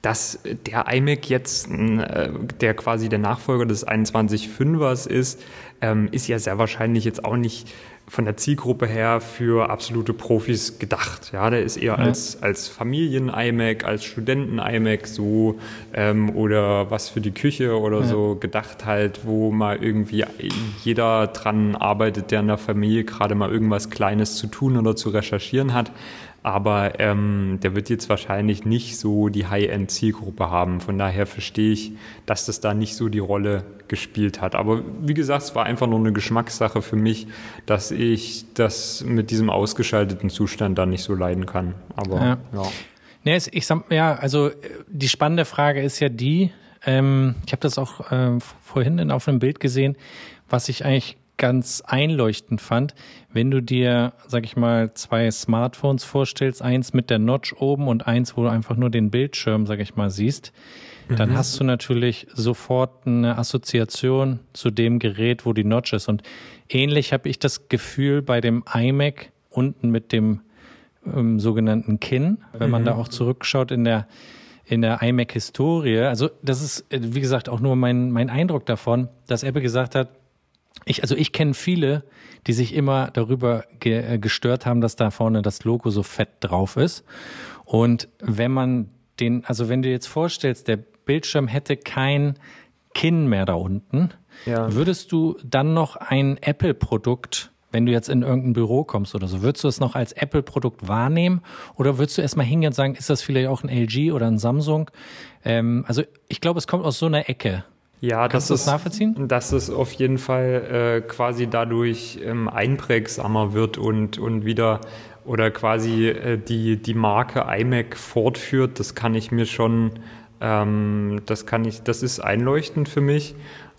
S2: dass der iMac jetzt, äh, der quasi der Nachfolger des 21.5ers ist, ähm, ist ja sehr wahrscheinlich jetzt auch nicht von der Zielgruppe her für absolute Profis gedacht. Ja, der ist eher ja. als, als Familien-iMac, als Studenten-iMac so ähm, oder was für die Küche oder ja. so gedacht halt, wo mal irgendwie jeder dran arbeitet, der in der Familie gerade mal irgendwas Kleines zu tun oder zu recherchieren hat aber ähm, der wird jetzt wahrscheinlich nicht so die High-End-Zielgruppe haben. Von daher verstehe ich, dass das da nicht so die Rolle gespielt hat. Aber wie gesagt, es war einfach nur eine Geschmackssache für mich, dass ich das mit diesem ausgeschalteten Zustand da nicht so leiden kann. Aber ja. ja.
S1: Nee, ich sag, ja, also die spannende Frage ist ja die, ähm, ich habe das auch äh, vorhin auf einem Bild gesehen, was ich eigentlich ganz einleuchtend fand, wenn du dir, sag ich mal, zwei Smartphones vorstellst, eins mit der Notch oben und eins, wo du einfach nur den Bildschirm, sag ich mal, siehst, dann mhm. hast du natürlich sofort eine Assoziation zu dem Gerät, wo die Notch ist. Und ähnlich habe ich das Gefühl bei dem iMac unten mit dem ähm, sogenannten Kinn, wenn man mhm. da auch zurückschaut in der in der iMac-Historie. Also das ist, wie gesagt, auch nur mein, mein Eindruck davon, dass Apple gesagt hat, ich, also ich kenne viele, die sich immer darüber ge äh, gestört haben, dass da vorne das Logo so fett drauf ist. Und wenn man den, also wenn du jetzt vorstellst, der Bildschirm hätte kein Kinn mehr da unten, ja. würdest du dann noch ein Apple-Produkt, wenn du jetzt in irgendein Büro kommst oder so, würdest du es noch als Apple-Produkt wahrnehmen oder würdest du erstmal hingehen und sagen, ist das vielleicht auch ein LG oder ein Samsung? Ähm, also ich glaube, es kommt aus so einer Ecke.
S2: Ja, Kannst das ist, nachvollziehen? Dass es auf jeden Fall äh, quasi dadurch ähm, einprägsamer wird und, und wieder oder quasi äh, die, die Marke iMac fortführt, das kann ich mir schon, ähm, das kann ich, das ist einleuchtend für mich.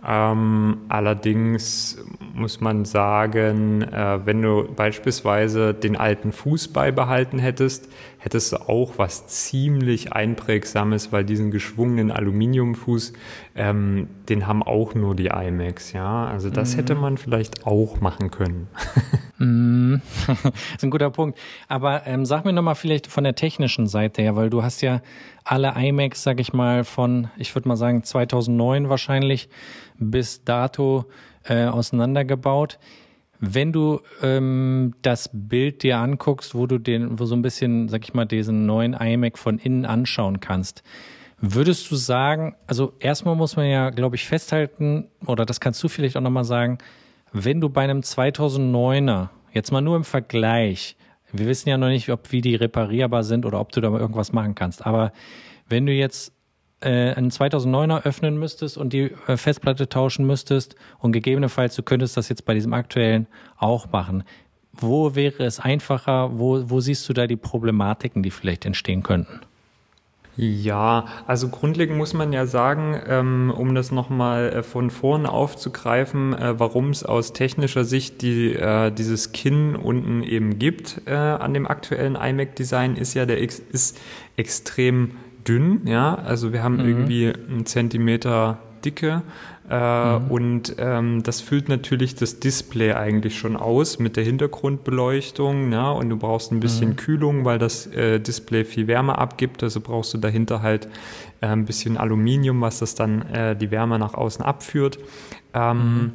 S2: Ähm, allerdings muss man sagen, äh, wenn du beispielsweise den alten Fuß beibehalten hättest, hättest du auch was ziemlich einprägsames, weil diesen geschwungenen Aluminiumfuß, ähm, den haben auch nur die iMacs, ja. Also das mhm. hätte man vielleicht auch machen können.
S1: mm, das ist ein guter Punkt. Aber ähm, sag mir nochmal vielleicht von der technischen Seite her, weil du hast ja alle iMacs, sag ich mal, von, ich würde mal sagen, 2009 wahrscheinlich bis dato äh, auseinandergebaut. Wenn du ähm, das Bild dir anguckst, wo du den, wo so ein bisschen, sag ich mal, diesen neuen iMac von innen anschauen kannst, würdest du sagen, also erstmal muss man ja, glaube ich, festhalten, oder das kannst du vielleicht auch nochmal sagen, wenn du bei einem 2009er, jetzt mal nur im Vergleich, wir wissen ja noch nicht, ob wie die reparierbar sind oder ob du da mal irgendwas machen kannst, aber wenn du jetzt äh, einen 2009er öffnen müsstest und die äh, Festplatte tauschen müsstest und gegebenenfalls du könntest das jetzt bei diesem aktuellen auch machen. Wo wäre es einfacher? Wo, wo siehst du da die Problematiken, die vielleicht entstehen könnten?
S2: Ja, also grundlegend muss man ja sagen, ähm, um das nochmal äh, von vorne aufzugreifen, äh, warum es aus technischer Sicht die, äh, dieses Kinn unten eben gibt an dem aktuellen iMac-Design, ist ja, der X ist extrem dünn, ja, also wir haben mhm. irgendwie einen Zentimeter Dicke äh, mhm. Und ähm, das füllt natürlich das Display eigentlich schon aus mit der Hintergrundbeleuchtung. Ja, und du brauchst ein bisschen mhm. Kühlung, weil das äh, Display viel Wärme abgibt. Also brauchst du dahinter halt äh, ein bisschen Aluminium, was das dann äh, die Wärme nach außen abführt. Ähm, mhm.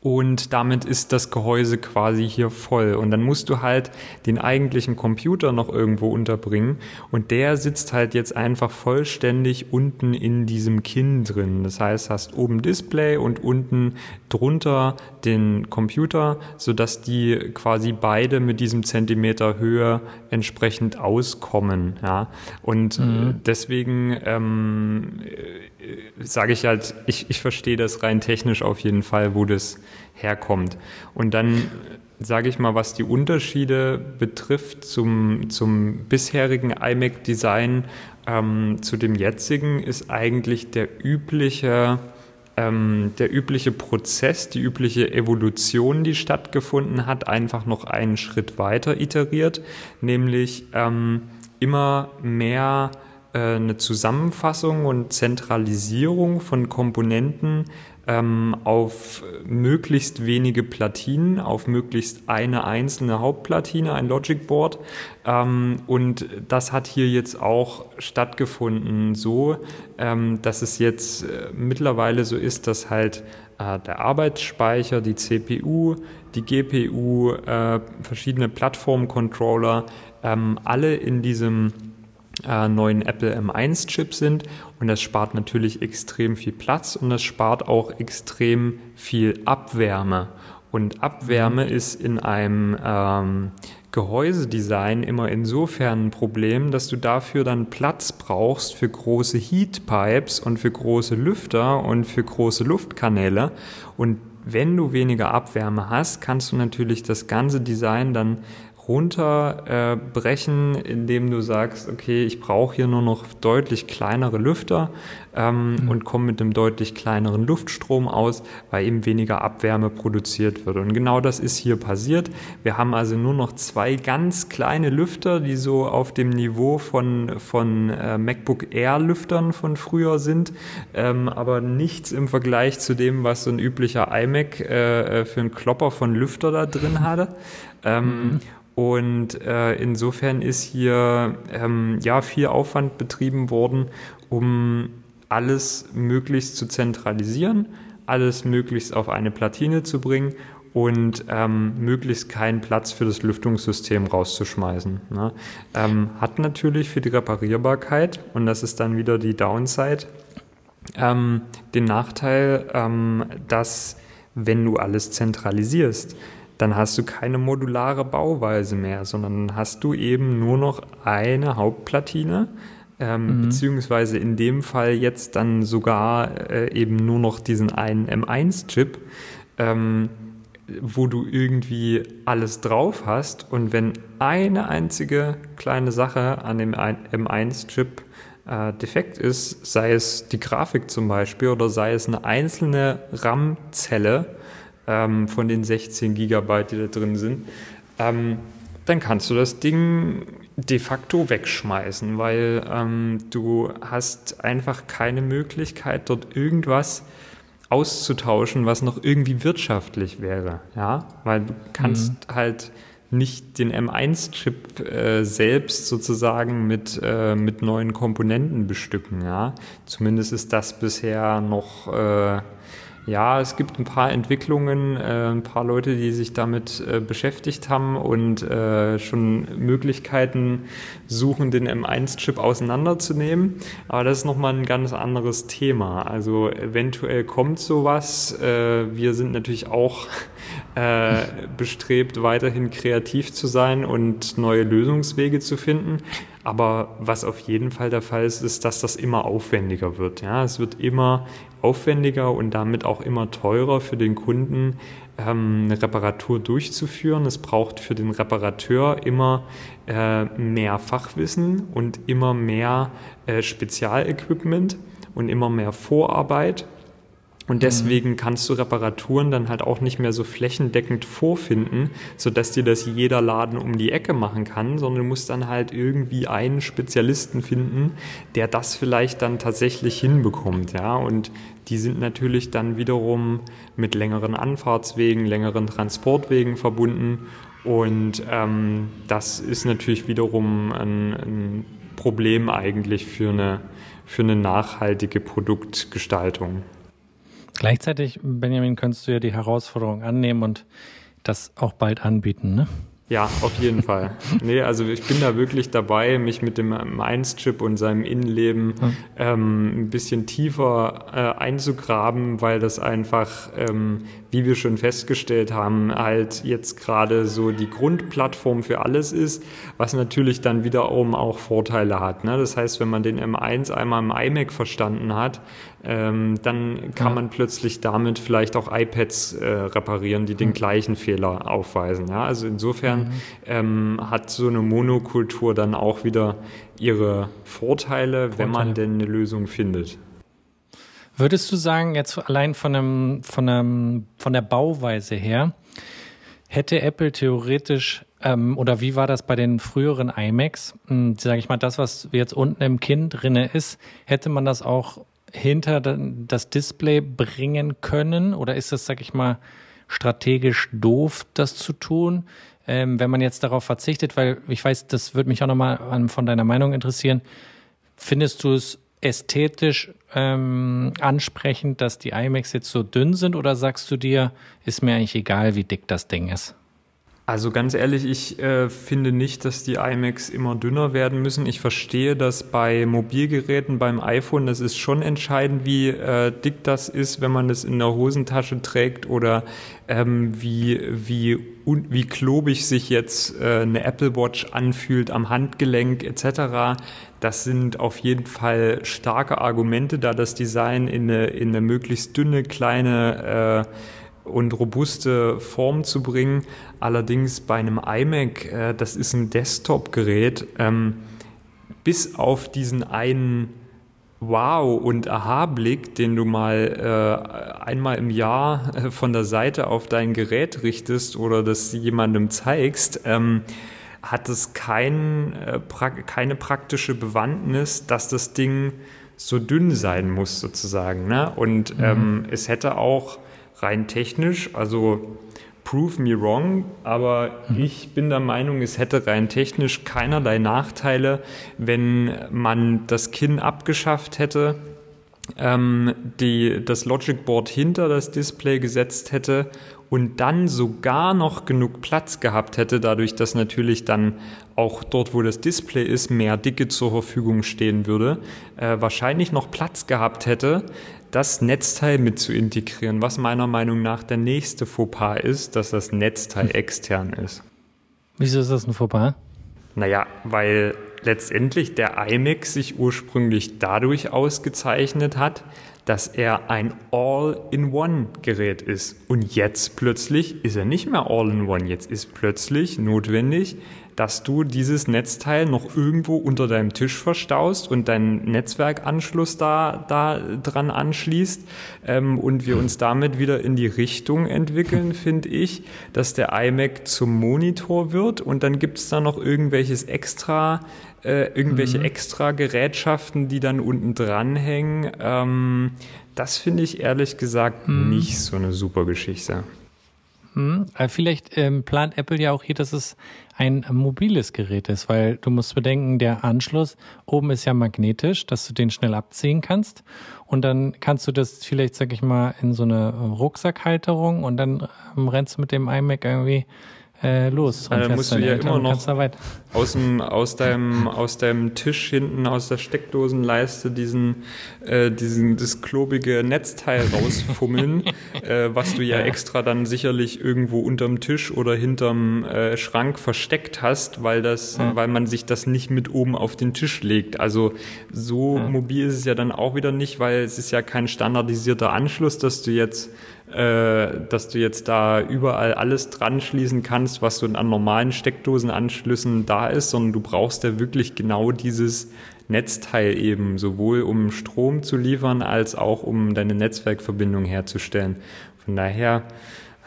S2: Und damit ist das Gehäuse quasi hier voll. Und dann musst du halt den eigentlichen Computer noch irgendwo unterbringen. Und der sitzt halt jetzt einfach vollständig unten in diesem Kinn drin. Das heißt, hast oben Display und unten drunter den Computer, sodass die quasi beide mit diesem Zentimeter Höhe entsprechend auskommen. Ja? Und mhm. deswegen ähm, sage ich halt, ich, ich verstehe das rein technisch auf jeden Fall, wo das herkommt. Und dann sage ich mal, was die Unterschiede betrifft zum, zum bisherigen iMac-Design ähm, zu dem jetzigen, ist eigentlich der übliche, ähm, der übliche Prozess, die übliche Evolution, die stattgefunden hat, einfach noch einen Schritt weiter iteriert, nämlich ähm, immer mehr äh, eine Zusammenfassung und Zentralisierung von Komponenten ähm, auf möglichst wenige Platinen, auf möglichst eine einzelne Hauptplatine, ein Logic Board. Ähm, und das hat hier jetzt auch stattgefunden, so ähm, dass es jetzt äh, mittlerweile so ist, dass halt äh, der Arbeitsspeicher, die CPU, die GPU, äh, verschiedene Plattformcontroller, ähm, alle in diesem äh, neuen Apple M1-Chip sind. Und das spart natürlich extrem viel Platz und das spart auch extrem viel Abwärme. Und Abwärme mhm. ist in einem ähm, Gehäusedesign immer insofern ein Problem, dass du dafür dann Platz brauchst für große Heatpipes und für große Lüfter und für große Luftkanäle. Und wenn du weniger Abwärme hast, kannst du natürlich das ganze Design dann runterbrechen, äh, indem du sagst, okay, ich brauche hier nur noch deutlich kleinere Lüfter ähm, mhm. und komme mit einem deutlich kleineren Luftstrom aus, weil eben weniger Abwärme produziert wird. Und genau das ist hier passiert. Wir haben also nur noch zwei ganz kleine Lüfter, die so auf dem Niveau von, von äh, MacBook Air Lüftern von früher sind, ähm, aber nichts im Vergleich zu dem, was so ein üblicher iMac äh, äh für einen Klopper von Lüfter da drin hatte. Ähm, mhm. Und äh, insofern ist hier ähm, ja viel Aufwand betrieben worden, um alles möglichst zu zentralisieren, alles möglichst auf eine Platine zu bringen und ähm, möglichst keinen Platz für das Lüftungssystem rauszuschmeißen. Ne? Ähm, hat natürlich für die Reparierbarkeit, und das ist dann wieder die Downside, ähm, den Nachteil, ähm, dass wenn du alles zentralisierst, dann hast du keine modulare Bauweise mehr, sondern hast du eben nur noch eine Hauptplatine, ähm, mhm. beziehungsweise in dem Fall jetzt dann sogar äh, eben nur noch diesen einen M1-Chip, ähm, wo du irgendwie alles drauf hast und wenn eine einzige kleine Sache an dem M1-Chip äh, defekt ist, sei es die Grafik zum Beispiel oder sei es eine einzelne RAM-Zelle, ähm, von den 16 Gigabyte, die da drin sind, ähm, dann kannst du das Ding de facto wegschmeißen, weil ähm, du hast einfach keine Möglichkeit, dort irgendwas auszutauschen, was noch irgendwie wirtschaftlich wäre, ja, weil du kannst mhm. halt nicht den M1-Chip äh, selbst sozusagen mit, äh, mit neuen Komponenten bestücken, ja. Zumindest ist das bisher noch äh, ja, es gibt ein paar Entwicklungen, äh, ein paar Leute, die sich damit äh, beschäftigt haben und äh, schon Möglichkeiten suchen, den M1-Chip auseinanderzunehmen. Aber das ist nochmal ein ganz anderes Thema. Also eventuell kommt sowas. Äh, wir sind natürlich auch äh, bestrebt, weiterhin kreativ zu sein und neue Lösungswege zu finden. Aber was auf jeden Fall der Fall ist, ist, dass das immer aufwendiger wird. Ja, es wird immer aufwendiger und damit auch immer teurer für den Kunden, ähm, eine Reparatur durchzuführen. Es braucht für den Reparateur immer äh, mehr Fachwissen und immer mehr äh, Spezialequipment und immer mehr Vorarbeit. Und deswegen mhm. kannst du Reparaturen dann halt auch nicht mehr so flächendeckend vorfinden, sodass dir das jeder Laden um die Ecke machen kann, sondern du musst dann halt irgendwie einen Spezialisten finden, der das vielleicht dann tatsächlich hinbekommt, ja. Und die sind natürlich dann wiederum mit längeren Anfahrtswegen, längeren Transportwegen verbunden. Und ähm, das ist natürlich wiederum ein, ein Problem eigentlich für eine, für eine nachhaltige Produktgestaltung.
S1: Gleichzeitig, Benjamin, könntest du ja die Herausforderung annehmen und das auch bald anbieten, ne?
S2: Ja, auf jeden Fall. Nee, also ich bin da wirklich dabei, mich mit dem Mainz-Chip und seinem Innenleben ähm, ein bisschen tiefer äh, einzugraben, weil das einfach, ähm, wie wir schon festgestellt haben, halt jetzt gerade so die Grundplattform für alles ist, was natürlich dann wiederum auch Vorteile hat. Ne? Das heißt, wenn man den M1 einmal im iMac verstanden hat, ähm, dann kann ja. man plötzlich damit vielleicht auch iPads äh, reparieren, die den mhm. gleichen Fehler aufweisen. Ja? Also insofern mhm. ähm, hat so eine Monokultur dann auch wieder ihre Vorteile, Vorteile, wenn man denn eine Lösung findet.
S1: Würdest du sagen, jetzt allein von, einem, von, einem, von der Bauweise her, hätte Apple theoretisch ähm, oder wie war das bei den früheren iMacs? Hm, Sage ich mal, das, was jetzt unten im Kinn drinne ist, hätte man das auch hinter das Display bringen können? Oder ist das, sag ich mal, strategisch doof, das zu tun, ähm, wenn man jetzt darauf verzichtet? Weil ich weiß, das würde mich auch nochmal von deiner Meinung interessieren. Findest du es ästhetisch ähm, ansprechend, dass die iMacs jetzt so dünn sind oder sagst du dir, ist mir eigentlich egal, wie dick das Ding ist?
S2: Also ganz ehrlich, ich äh, finde nicht, dass die iMacs immer dünner werden müssen. Ich verstehe, dass bei Mobilgeräten, beim iPhone, das ist schon entscheidend, wie äh, dick das ist, wenn man das in der Hosentasche trägt oder ähm, wie, wie, un, wie klobig sich jetzt äh, eine Apple Watch anfühlt am Handgelenk etc. Das sind auf jeden Fall starke Argumente, da das Design in eine, in eine möglichst dünne, kleine äh, und robuste Form zu bringen. Allerdings bei einem iMac, äh, das ist ein Desktop-Gerät, ähm, bis auf diesen einen Wow- und Aha-Blick, den du mal äh, einmal im Jahr äh, von der Seite auf dein Gerät richtest oder das jemandem zeigst, ähm, hat es kein, äh, pra keine praktische Bewandtnis, dass das Ding so dünn sein muss, sozusagen. Ne? Und mhm. ähm, es hätte auch rein technisch, also prove me wrong, aber mhm. ich bin der Meinung, es hätte rein technisch keinerlei Nachteile, wenn man das Kinn abgeschafft hätte, ähm, die, das Logic Board hinter das Display gesetzt hätte und dann sogar noch genug Platz gehabt hätte, dadurch, dass natürlich dann auch dort, wo das Display ist, mehr Dicke zur Verfügung stehen würde, äh, wahrscheinlich noch Platz gehabt hätte, das Netzteil mit zu integrieren, was meiner Meinung nach der nächste Fauxpas ist, dass das Netzteil extern ist.
S1: Wieso ist das ein Fauxpas?
S2: Naja, weil letztendlich der iMac sich ursprünglich dadurch ausgezeichnet hat, dass er ein All-in-One-Gerät ist. Und jetzt plötzlich ist er nicht mehr All-in-One. Jetzt ist plötzlich notwendig, dass du dieses Netzteil noch irgendwo unter deinem Tisch verstaust und deinen Netzwerkanschluss da, da dran anschließt ähm, und wir uns damit wieder in die Richtung entwickeln, finde ich, dass der iMac zum Monitor wird und dann gibt es da noch irgendwelches extra äh, irgendwelche mhm. extra Gerätschaften, die dann unten dranhängen. Ähm, das finde ich ehrlich gesagt mhm. nicht so eine super Geschichte.
S1: Hm, vielleicht ähm, plant Apple ja auch hier, dass es ein mobiles Gerät ist, weil du musst bedenken, der Anschluss oben ist ja magnetisch, dass du den schnell abziehen kannst. Und dann kannst du das vielleicht, sag ich mal, in so eine Rucksackhalterung und dann ähm, rennst du mit dem iMac irgendwie äh, los.
S2: Und äh, musst du ja immer noch aus, dem, aus, deinem, aus deinem Tisch hinten, aus der Steckdosenleiste diesen, äh, diesen das klobige Netzteil rausfummeln, äh, was du ja, ja, extra dann sicherlich irgendwo unterm Tisch oder hinterm äh, Schrank versteckt hast, weil das, ja. weil man sich das nicht mit oben auf den Tisch legt. Also so ja. mobil ist es ja dann auch wieder nicht, weil es ist ja kein standardisierter Anschluss, dass du jetzt äh, dass du jetzt da überall alles dran schließen kannst, was so an normalen Steckdosenanschlüssen da ist, sondern du brauchst ja wirklich genau dieses Netzteil eben, sowohl um Strom zu liefern, als auch um deine Netzwerkverbindung herzustellen. Von daher,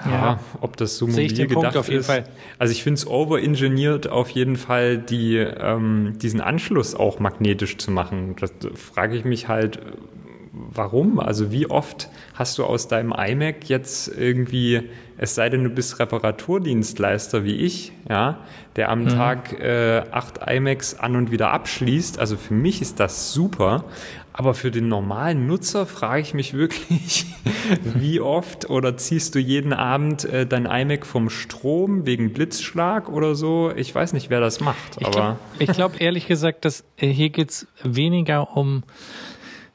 S2: ja, ja ob das so mobil gedacht Punkt auf jeden ist. Fall. Also ich finde es overengineert auf jeden Fall, die, ähm, diesen Anschluss auch magnetisch zu machen. Da frage ich mich halt, warum? Also wie oft hast du aus deinem iMac jetzt irgendwie, es sei denn, du bist Reparaturdienstleister wie ich, ja, der am mhm. Tag äh, acht iMacs an und wieder abschließt. Also für mich ist das super. Aber für den normalen Nutzer frage ich mich wirklich, wie oft oder ziehst du jeden Abend äh, dein iMac vom Strom wegen Blitzschlag oder so? Ich weiß nicht, wer das macht.
S1: Ich glaube glaub, ehrlich gesagt, dass äh, hier geht's weniger um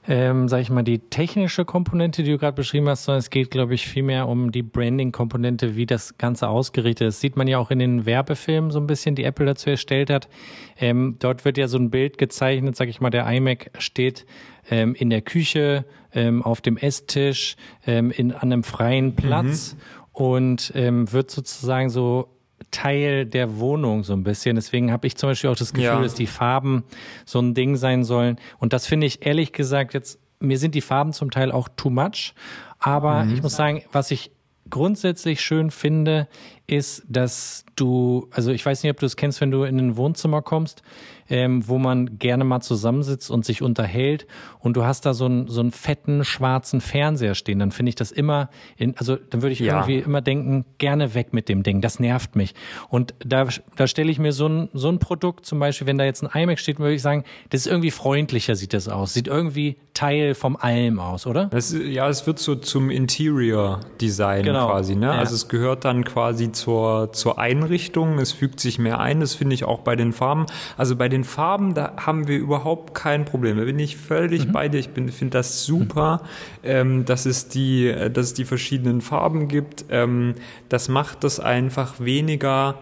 S1: ähm, sag ich mal, die technische Komponente, die du gerade beschrieben hast, sondern es geht, glaube ich, vielmehr um die Branding-Komponente, wie das Ganze ausgerichtet ist. Sieht man ja auch in den Werbefilmen so ein bisschen, die Apple dazu erstellt hat. Ähm, dort wird ja so ein Bild gezeichnet, sag ich mal, der iMac steht ähm, in der Küche, ähm, auf dem Esstisch, ähm, in, an einem freien Platz mhm. und ähm, wird sozusagen so Teil der Wohnung so ein bisschen. Deswegen habe ich zum Beispiel auch das Gefühl, ja. dass die Farben so ein Ding sein sollen. Und das finde ich ehrlich gesagt jetzt, mir sind die Farben zum Teil auch too much. Aber mhm. ich muss sagen, was ich grundsätzlich schön finde, ist, dass du, also ich weiß nicht, ob du es kennst, wenn du in ein Wohnzimmer kommst ähm, wo man gerne mal zusammensitzt und sich unterhält und du hast da so einen, so einen fetten schwarzen Fernseher stehen, dann finde ich das immer, in, also dann würde ich ja. irgendwie immer denken, gerne weg mit dem Ding, das nervt mich. Und da, da stelle ich mir so ein, so ein Produkt, zum Beispiel, wenn da jetzt ein iMac steht, würde ich sagen, das ist irgendwie freundlicher, sieht das aus, sieht irgendwie Teil vom Allem aus, oder?
S2: Das, ja, es wird so zum Interior-Design genau. quasi, ne? Ja. Also es gehört dann quasi zur, zur Einrichtung, es fügt sich mehr ein, das finde ich auch bei den Farben. Also bei den Farben, da haben wir überhaupt kein Problem. Da bin ich völlig mhm. bei dir. Ich finde das super, mhm. ähm, dass, es die, äh, dass es die verschiedenen Farben gibt. Ähm, das macht das einfach weniger.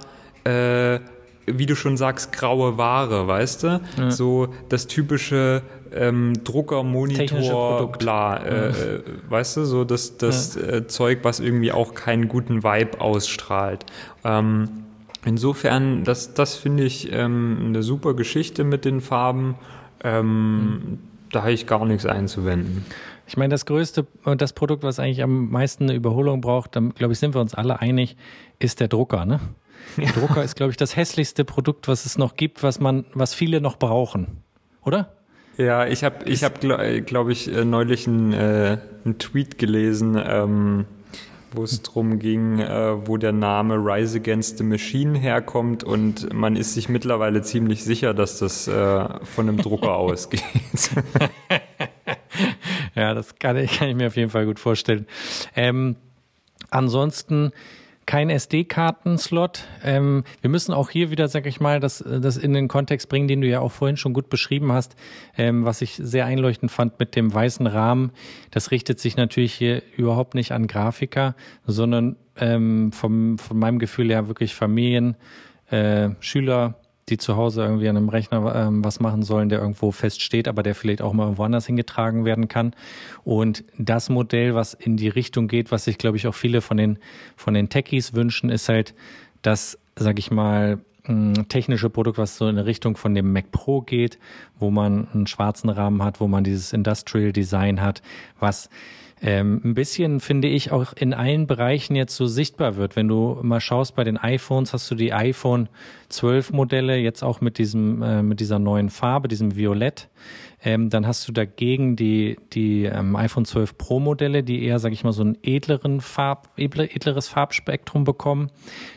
S2: Äh, wie du schon sagst, graue Ware, weißt du? Ja. So das typische ähm, Drucker, Monitor, bla, äh, ja. Äh, weißt du, so das, das ja. äh, Zeug, was irgendwie auch keinen guten Vibe ausstrahlt. Ähm, Insofern, das, das finde ich ähm, eine super Geschichte mit den Farben. Ähm, mhm. Da habe ich gar nichts einzuwenden.
S1: Ich meine, das größte und das Produkt, was eigentlich am meisten eine Überholung braucht, dann glaube ich, sind wir uns alle einig, ist der Drucker. Ne? Der ja. Drucker ist, glaube ich, das hässlichste Produkt, was es noch gibt, was man, was viele noch brauchen, oder?
S2: Ja, ich habe, ich habe, glaube glaub ich, äh, neulich einen, äh, einen Tweet gelesen. Ähm, wo es darum ging, äh, wo der Name Rise Against the Machine herkommt und man ist sich mittlerweile ziemlich sicher, dass das äh, von einem Drucker ausgeht.
S1: ja, das kann ich, kann ich mir auf jeden Fall gut vorstellen. Ähm, ansonsten kein SD-Karten-Slot. Ähm, wir müssen auch hier wieder, sag ich mal, das, das in den Kontext bringen, den du ja auch vorhin schon gut beschrieben hast, ähm, was ich sehr einleuchtend fand mit dem weißen Rahmen. Das richtet sich natürlich hier überhaupt nicht an Grafiker, sondern ähm, vom, von meinem Gefühl her wirklich Familien, äh, Schüler, die zu Hause irgendwie an einem Rechner ähm, was machen sollen, der irgendwo feststeht, aber der vielleicht auch mal irgendwo anders hingetragen werden kann. Und das Modell, was in die Richtung geht, was sich, glaube ich, auch viele von den, von den Techies wünschen, ist halt das, sag ich mal, technische Produkt, was so in Richtung von dem Mac Pro geht, wo man einen schwarzen Rahmen hat, wo man dieses Industrial Design hat, was ähm, ein bisschen, finde ich, auch in allen Bereichen jetzt so sichtbar wird. Wenn du mal schaust bei den iPhones, hast du die iPhone 12 Modelle jetzt auch mit diesem, äh, mit dieser neuen Farbe, diesem Violett. Ähm, dann hast du dagegen die, die ähm, iPhone 12 Pro Modelle, die eher, sag ich mal, so ein edleren Farb, edleres Farbspektrum bekommen.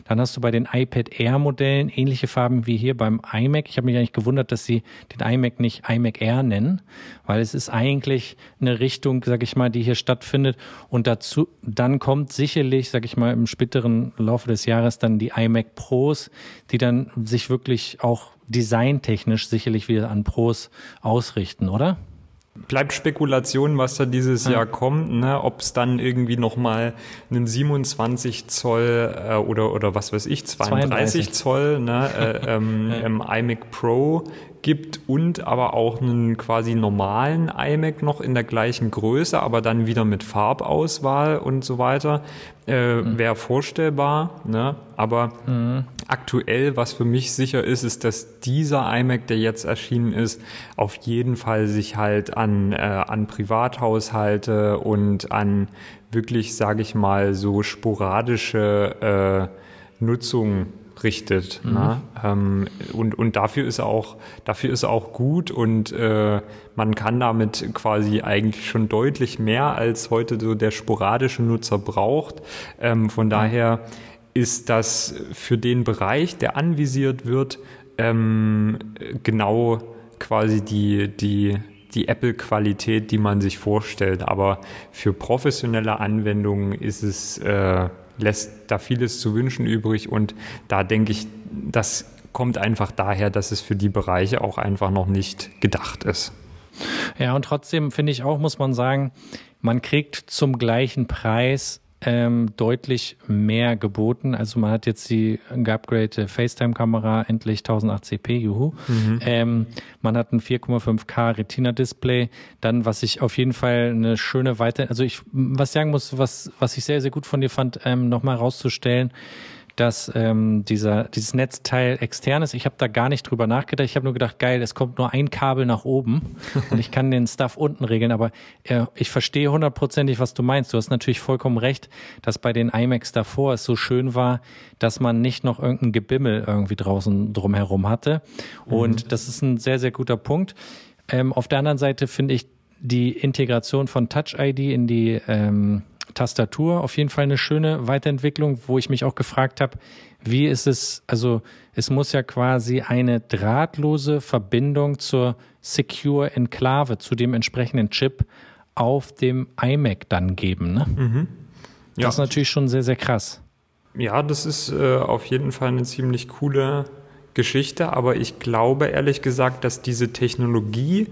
S1: Dann hast du bei den iPad Air Modellen ähnliche Farben wie hier beim iMac. Ich habe mich eigentlich gewundert, dass sie den iMac nicht iMac Air nennen, weil es ist eigentlich eine Richtung, sag ich mal, die hier stattfindet. Und dazu, dann kommt sicherlich, sag ich mal, im späteren Laufe des Jahres dann die iMac Pros, die dann sich wirklich auch designtechnisch sicherlich wieder an Pros ausrichten, oder?
S2: Bleibt Spekulation, was da dieses ja. Jahr kommt, ne? ob es dann irgendwie nochmal einen 27 Zoll äh, oder, oder was weiß ich, 32, 32. Zoll ne? äh, ähm, ja. ähm, iMac Pro gibt und aber auch einen quasi normalen iMac noch in der gleichen Größe, aber dann wieder mit Farbauswahl und so weiter, äh, mhm. wäre vorstellbar. Ne? Aber mhm. aktuell, was für mich sicher ist, ist, dass dieser iMac, der jetzt erschienen ist, auf jeden Fall sich halt an, äh, an Privathaushalte und an wirklich, sage ich mal, so sporadische äh, Nutzung richtet. Mhm. Ne? Ähm, und, und dafür ist er auch, dafür ist er auch gut und äh, man kann damit quasi eigentlich schon deutlich mehr als heute so der sporadische Nutzer braucht. Ähm, von daher ist das für den Bereich, der anvisiert wird, ähm, genau quasi die, die, die Apple-Qualität, die man sich vorstellt. Aber für professionelle Anwendungen ist es äh, lässt da vieles zu wünschen übrig und da denke ich, das kommt einfach daher, dass es für die Bereiche auch einfach noch nicht gedacht ist.
S1: Ja, und trotzdem finde ich auch, muss man sagen, man kriegt zum gleichen Preis ähm, deutlich mehr geboten. Also man hat jetzt die geupgradete FaceTime-Kamera, endlich 1080p, juhu. Mhm. Ähm, man hat ein 4,5K Retina-Display. Dann, was ich auf jeden Fall eine schöne Weiter... Also ich, was sagen muss, was, was ich sehr, sehr gut von dir fand, ähm, nochmal rauszustellen, dass ähm, dieser, dieses Netzteil extern ist. Ich habe da gar nicht drüber nachgedacht. Ich habe nur gedacht, geil, es kommt nur ein Kabel nach oben und ich kann den Stuff unten regeln. Aber äh, ich verstehe hundertprozentig, was du meinst. Du hast natürlich vollkommen recht, dass bei den iMacs davor es so schön war, dass man nicht noch irgendein Gebimmel irgendwie draußen drumherum hatte. Und mhm. das ist ein sehr, sehr guter Punkt. Ähm, auf der anderen Seite finde ich die Integration von Touch ID in die ähm, Tastatur auf jeden Fall eine schöne Weiterentwicklung, wo ich mich auch gefragt habe, wie ist es, also es muss ja quasi eine drahtlose Verbindung zur Secure Enklave, zu dem entsprechenden Chip auf dem iMac dann geben. Ne? Mhm. Ja. Das ist natürlich schon sehr, sehr krass.
S2: Ja, das ist äh, auf jeden Fall eine ziemlich coole Geschichte, aber ich glaube ehrlich gesagt, dass diese Technologie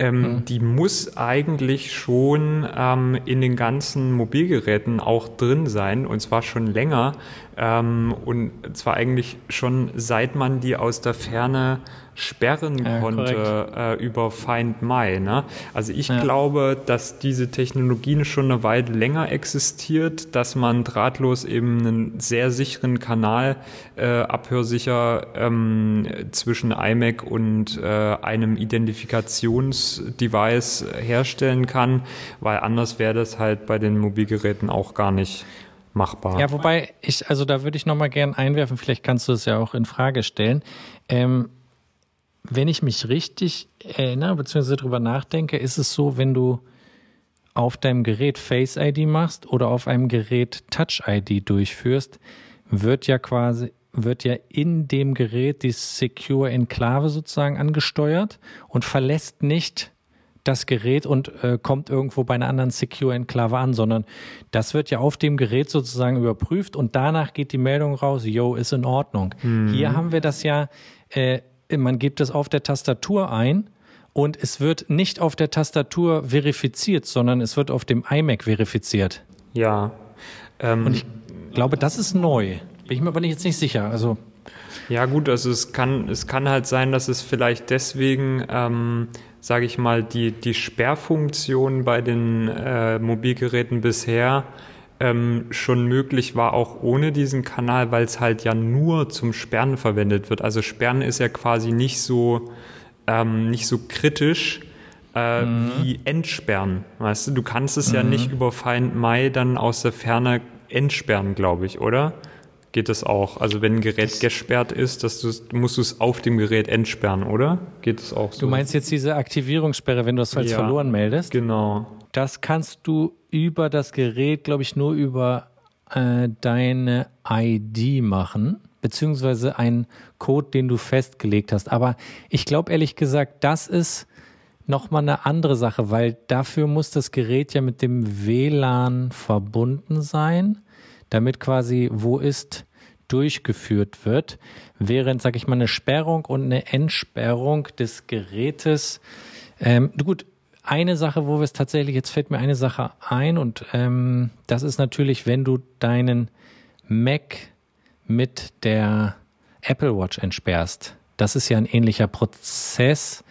S2: ähm, mhm. die muss eigentlich schon ähm, in den ganzen Mobilgeräten auch drin sein und zwar schon länger ähm, und zwar eigentlich schon seit man die aus der Ferne sperren ja, konnte äh, über Find My. Ne? Also ich ja. glaube, dass diese Technologie schon eine Weile länger existiert, dass man drahtlos eben einen sehr sicheren Kanal äh, abhörsicher ähm, zwischen iMac und äh, einem Identifikationsdevice herstellen kann, weil anders wäre das halt bei den Mobilgeräten auch gar nicht machbar.
S1: Ja, wobei ich, also da würde ich nochmal gern einwerfen, vielleicht kannst du es ja auch in Frage stellen. Ähm, wenn ich mich richtig erinnere, beziehungsweise darüber nachdenke, ist es so, wenn du auf deinem Gerät Face ID machst oder auf einem Gerät Touch ID durchführst, wird ja quasi wird ja in dem Gerät die Secure Enklave sozusagen angesteuert und verlässt nicht das Gerät und äh, kommt irgendwo bei einer anderen Secure Enklave an, sondern das wird ja auf dem Gerät sozusagen überprüft und danach geht die Meldung raus, yo, ist in Ordnung. Mhm. Hier haben wir das ja äh, man gibt es auf der Tastatur ein und es wird nicht auf der Tastatur verifiziert, sondern es wird auf dem iMac verifiziert.
S2: Ja.
S1: Ähm, und ich glaube, das ist neu. Bin ich mir aber jetzt nicht sicher. Also
S2: ja gut, also es kann, es kann halt sein, dass es vielleicht deswegen, ähm, sage ich mal, die, die Sperrfunktion bei den äh, Mobilgeräten bisher ähm, schon möglich war, auch ohne diesen Kanal, weil es halt ja nur zum Sperren verwendet wird. Also Sperren ist ja quasi nicht so, ähm, nicht so kritisch äh, mhm. wie Entsperren. Weißt du, du kannst es mhm. ja nicht über Find My dann aus der Ferne entsperren, glaube ich, oder? Geht das auch? Also wenn ein Gerät das gesperrt ist, dass musst du es auf dem Gerät entsperren, oder? Geht das auch so?
S1: Du meinst jetzt diese Aktivierungssperre, wenn du es als ja, verloren meldest?
S2: Genau.
S1: Das kannst du über das Gerät, glaube ich, nur über äh, deine ID machen, beziehungsweise einen Code, den du festgelegt hast. Aber ich glaube ehrlich gesagt, das ist nochmal eine andere Sache, weil dafür muss das Gerät ja mit dem WLAN verbunden sein, damit quasi wo ist durchgeführt wird, während, sage ich mal, eine Sperrung und eine Entsperrung des Gerätes ähm, gut, eine Sache, wo wir es tatsächlich, jetzt fällt mir eine Sache ein und ähm, das ist natürlich, wenn du deinen Mac mit der Apple Watch entsperrst, das ist ja ein ähnlicher Prozess,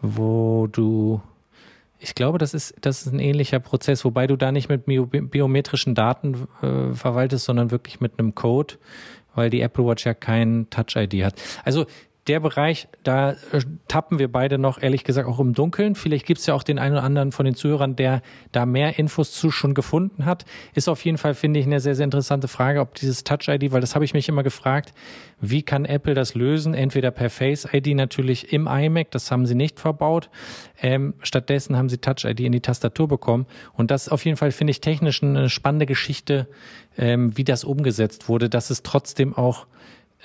S1: wo du ich glaube, das ist, das ist ein ähnlicher Prozess, wobei du da nicht mit biometrischen Daten äh, verwaltest, sondern wirklich mit einem Code, weil die Apple Watch ja kein Touch-ID hat. Also der Bereich, da äh, tappen wir beide noch, ehrlich gesagt, auch im Dunkeln. Vielleicht gibt es ja auch den einen oder anderen von den Zuhörern, der da mehr Infos zu schon gefunden hat. Ist auf jeden Fall, finde ich, eine sehr, sehr interessante Frage, ob dieses Touch-ID, weil das habe ich mich immer gefragt, wie kann Apple das lösen? Entweder per Face-ID natürlich im iMac, das haben sie nicht verbaut. Ähm, stattdessen haben sie Touch-ID in die Tastatur bekommen. Und das auf jeden Fall, finde ich, technisch eine spannende Geschichte, ähm, wie das umgesetzt wurde, dass es trotzdem auch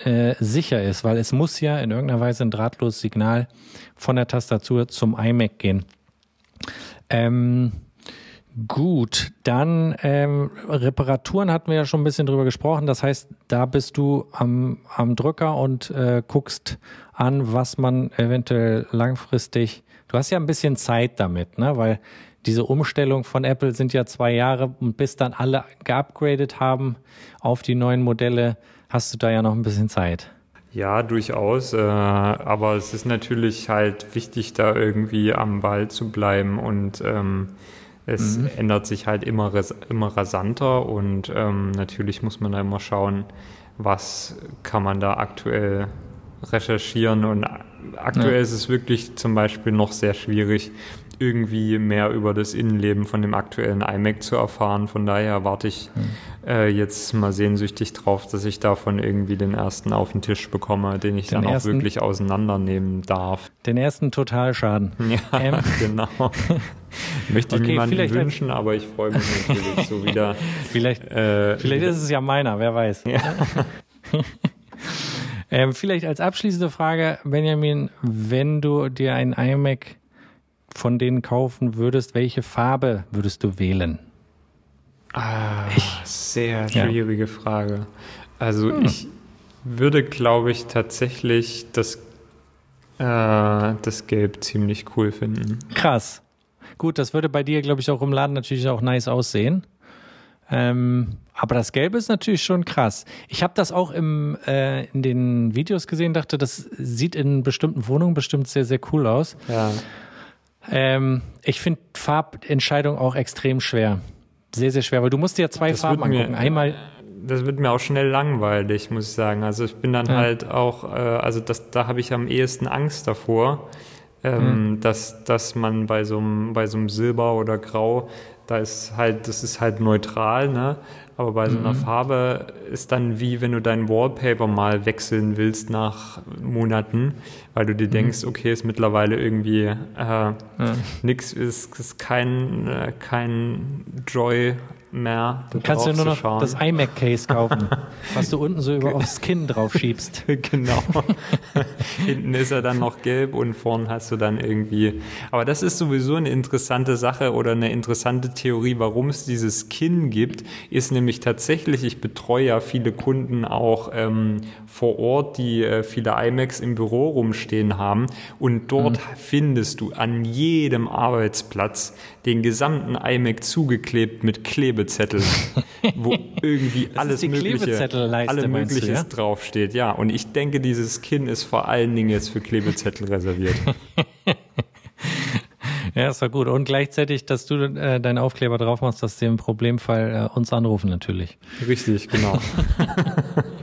S1: äh, sicher ist, weil es muss ja in irgendeiner Weise ein drahtloses Signal von der Tastatur zum iMac gehen. Ähm, gut, dann ähm, Reparaturen hatten wir ja schon ein bisschen drüber gesprochen. Das heißt, da bist du am, am Drücker und äh, guckst an, was man eventuell langfristig. Du hast ja ein bisschen Zeit damit, ne? Weil diese Umstellung von Apple sind ja zwei Jahre und bis dann alle geupgradet haben auf die neuen Modelle, hast du da ja noch ein bisschen Zeit.
S2: Ja, durchaus. Äh, aber es ist natürlich halt wichtig, da irgendwie am Ball zu bleiben und ähm, es mhm. ändert sich halt immer, immer rasanter und ähm, natürlich muss man da immer schauen, was kann man da aktuell recherchieren und aktuell ja. ist es wirklich zum Beispiel noch sehr schwierig, irgendwie mehr über das Innenleben von dem aktuellen iMac zu erfahren. Von daher warte ich hm. äh, jetzt mal sehnsüchtig drauf, dass ich davon irgendwie den ersten auf den Tisch bekomme, den ich den dann ersten, auch wirklich auseinandernehmen darf.
S1: Den ersten Totalschaden.
S2: Ja, ähm. genau. Möchte ich okay, niemandem wünschen, aber ich freue mich natürlich so wieder.
S1: vielleicht, äh, vielleicht ist es ja meiner, wer weiß. Ja. ähm, vielleicht als abschließende Frage, Benjamin, wenn du dir ein iMac von denen kaufen würdest, welche Farbe würdest du wählen?
S2: Ah, ich, sehr schwierige ja. Frage. Also hm. ich würde, glaube ich, tatsächlich das, äh, das Gelb ziemlich cool finden.
S1: Krass. Gut, das würde bei dir, glaube ich, auch im Laden natürlich auch nice aussehen. Ähm, aber das Gelbe ist natürlich schon krass. Ich habe das auch im, äh, in den Videos gesehen, dachte, das sieht in bestimmten Wohnungen bestimmt sehr, sehr cool aus. Ja. Ähm, ich finde Farbentscheidung auch extrem schwer. Sehr, sehr schwer, weil du musst dir ja zwei das Farben angucken.
S2: Mir, Einmal. Das wird mir auch schnell langweilig, muss ich sagen. Also ich bin dann ja. halt auch, äh, also das, da habe ich am ehesten Angst davor, ähm, mhm. dass, dass man bei so einem bei so einem Silber oder Grau, da ist halt, das ist halt neutral, ne? Aber bei so einer mhm. Farbe ist dann wie, wenn du dein Wallpaper mal wechseln willst nach Monaten, weil du dir mhm. denkst, okay, ist mittlerweile irgendwie äh, ja. nix, ist, ist kein, äh, kein Joy mehr.
S1: Du kannst du nur noch schauen. das iMac-Case kaufen, was du unten so über aufs Kinn drauf schiebst.
S2: genau. Hinten ist er dann noch gelb und vorn hast du dann irgendwie. Aber das ist sowieso eine interessante Sache oder eine interessante Theorie, warum es dieses Kinn gibt, ist nämlich tatsächlich, ich betreue ja viele Kunden auch ähm, vor Ort, die äh, viele iMacs im Büro rumstehen haben und dort mhm. findest du an jedem Arbeitsplatz den gesamten iMac zugeklebt mit Klebezetteln, wo irgendwie alles Mögliche, alle Mögliches ja? draufsteht. Ja, und ich denke, dieses Skin ist vor allen Dingen jetzt für Klebezettel reserviert.
S1: Ja, ist doch gut. Und gleichzeitig, dass du äh, deinen Aufkleber drauf machst, dass sie im Problemfall äh, uns anrufen natürlich.
S2: Richtig, genau.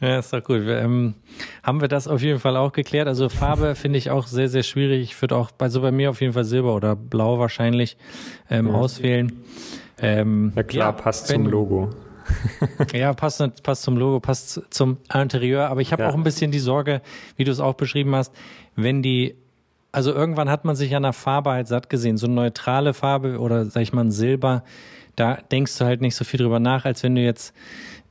S1: Ja, ist doch gut. Ähm, haben wir das auf jeden Fall auch geklärt. Also Farbe finde ich auch sehr, sehr schwierig. Ich würde auch, also bei mir auf jeden Fall Silber oder Blau wahrscheinlich ähm, ja. auswählen.
S2: Ähm, ja klar, ja, passt wenn, zum Logo.
S1: ja, passt, passt zum Logo, passt zum Interieur. Aber ich habe ja. auch ein bisschen die Sorge, wie du es auch beschrieben hast, wenn die also irgendwann hat man sich an der Farbe halt satt gesehen. So eine neutrale Farbe oder sag ich mal ein Silber, da denkst du halt nicht so viel drüber nach, als wenn du jetzt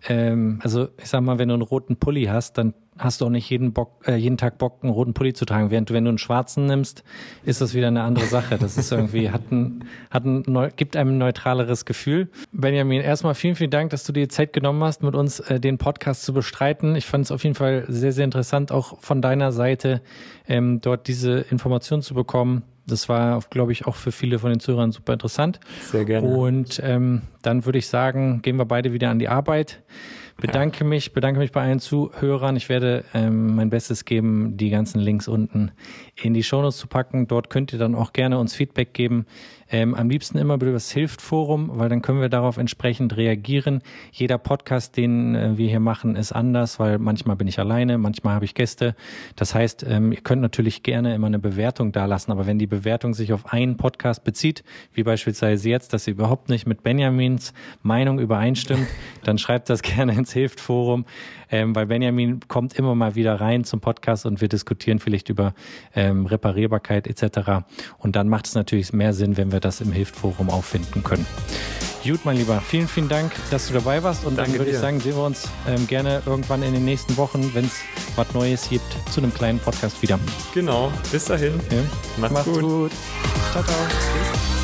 S1: ähm, also ich sag mal, wenn du einen roten Pulli hast, dann hast du auch nicht jeden, Bock, äh, jeden Tag Bock, einen roten Pulli zu tragen. Während du, wenn du einen schwarzen nimmst, ist das wieder eine andere Sache. Das ist irgendwie, hat ein, hat ein, gibt einem ein neutraleres Gefühl. Benjamin, erstmal vielen, vielen Dank, dass du dir Zeit genommen hast, mit uns äh, den Podcast zu bestreiten. Ich fand es auf jeden Fall sehr, sehr interessant, auch von deiner Seite ähm, dort diese Informationen zu bekommen Das war, glaube ich, auch für viele von den Zuhörern super interessant.
S2: Sehr gerne.
S1: Und ähm, dann würde ich sagen, gehen wir beide wieder an die Arbeit. Bedanke ja. mich, bedanke mich bei allen Zuhörern. Ich werde ähm, mein Bestes geben, die ganzen Links unten in die Shownotes zu packen. Dort könnt ihr dann auch gerne uns Feedback geben. Ähm, am liebsten immer über das Hilft-Forum, weil dann können wir darauf entsprechend reagieren. Jeder Podcast, den äh, wir hier machen, ist anders, weil manchmal bin ich alleine, manchmal habe ich Gäste. Das heißt, ähm, ihr könnt natürlich gerne immer eine Bewertung dalassen, aber wenn die Bewertung sich auf einen Podcast bezieht, wie beispielsweise jetzt, dass sie überhaupt nicht mit Benjamins Meinung übereinstimmt, dann schreibt das gerne ins Hilft-Forum, ähm, weil Benjamin kommt immer mal wieder rein zum Podcast und wir diskutieren vielleicht über ähm, Reparierbarkeit etc. Und dann macht es natürlich mehr Sinn, wenn wir das im Hilftforum auffinden können. Gut, mein Lieber, vielen, vielen Dank, dass du dabei warst. Und Danke dann würde ich sagen, sehen wir uns ähm, gerne irgendwann in den nächsten Wochen, wenn es was Neues gibt, zu einem kleinen Podcast wieder.
S2: Genau, bis dahin.
S1: Ja. Macht's, Macht's gut. gut. Ciao, ciao. Tschüss.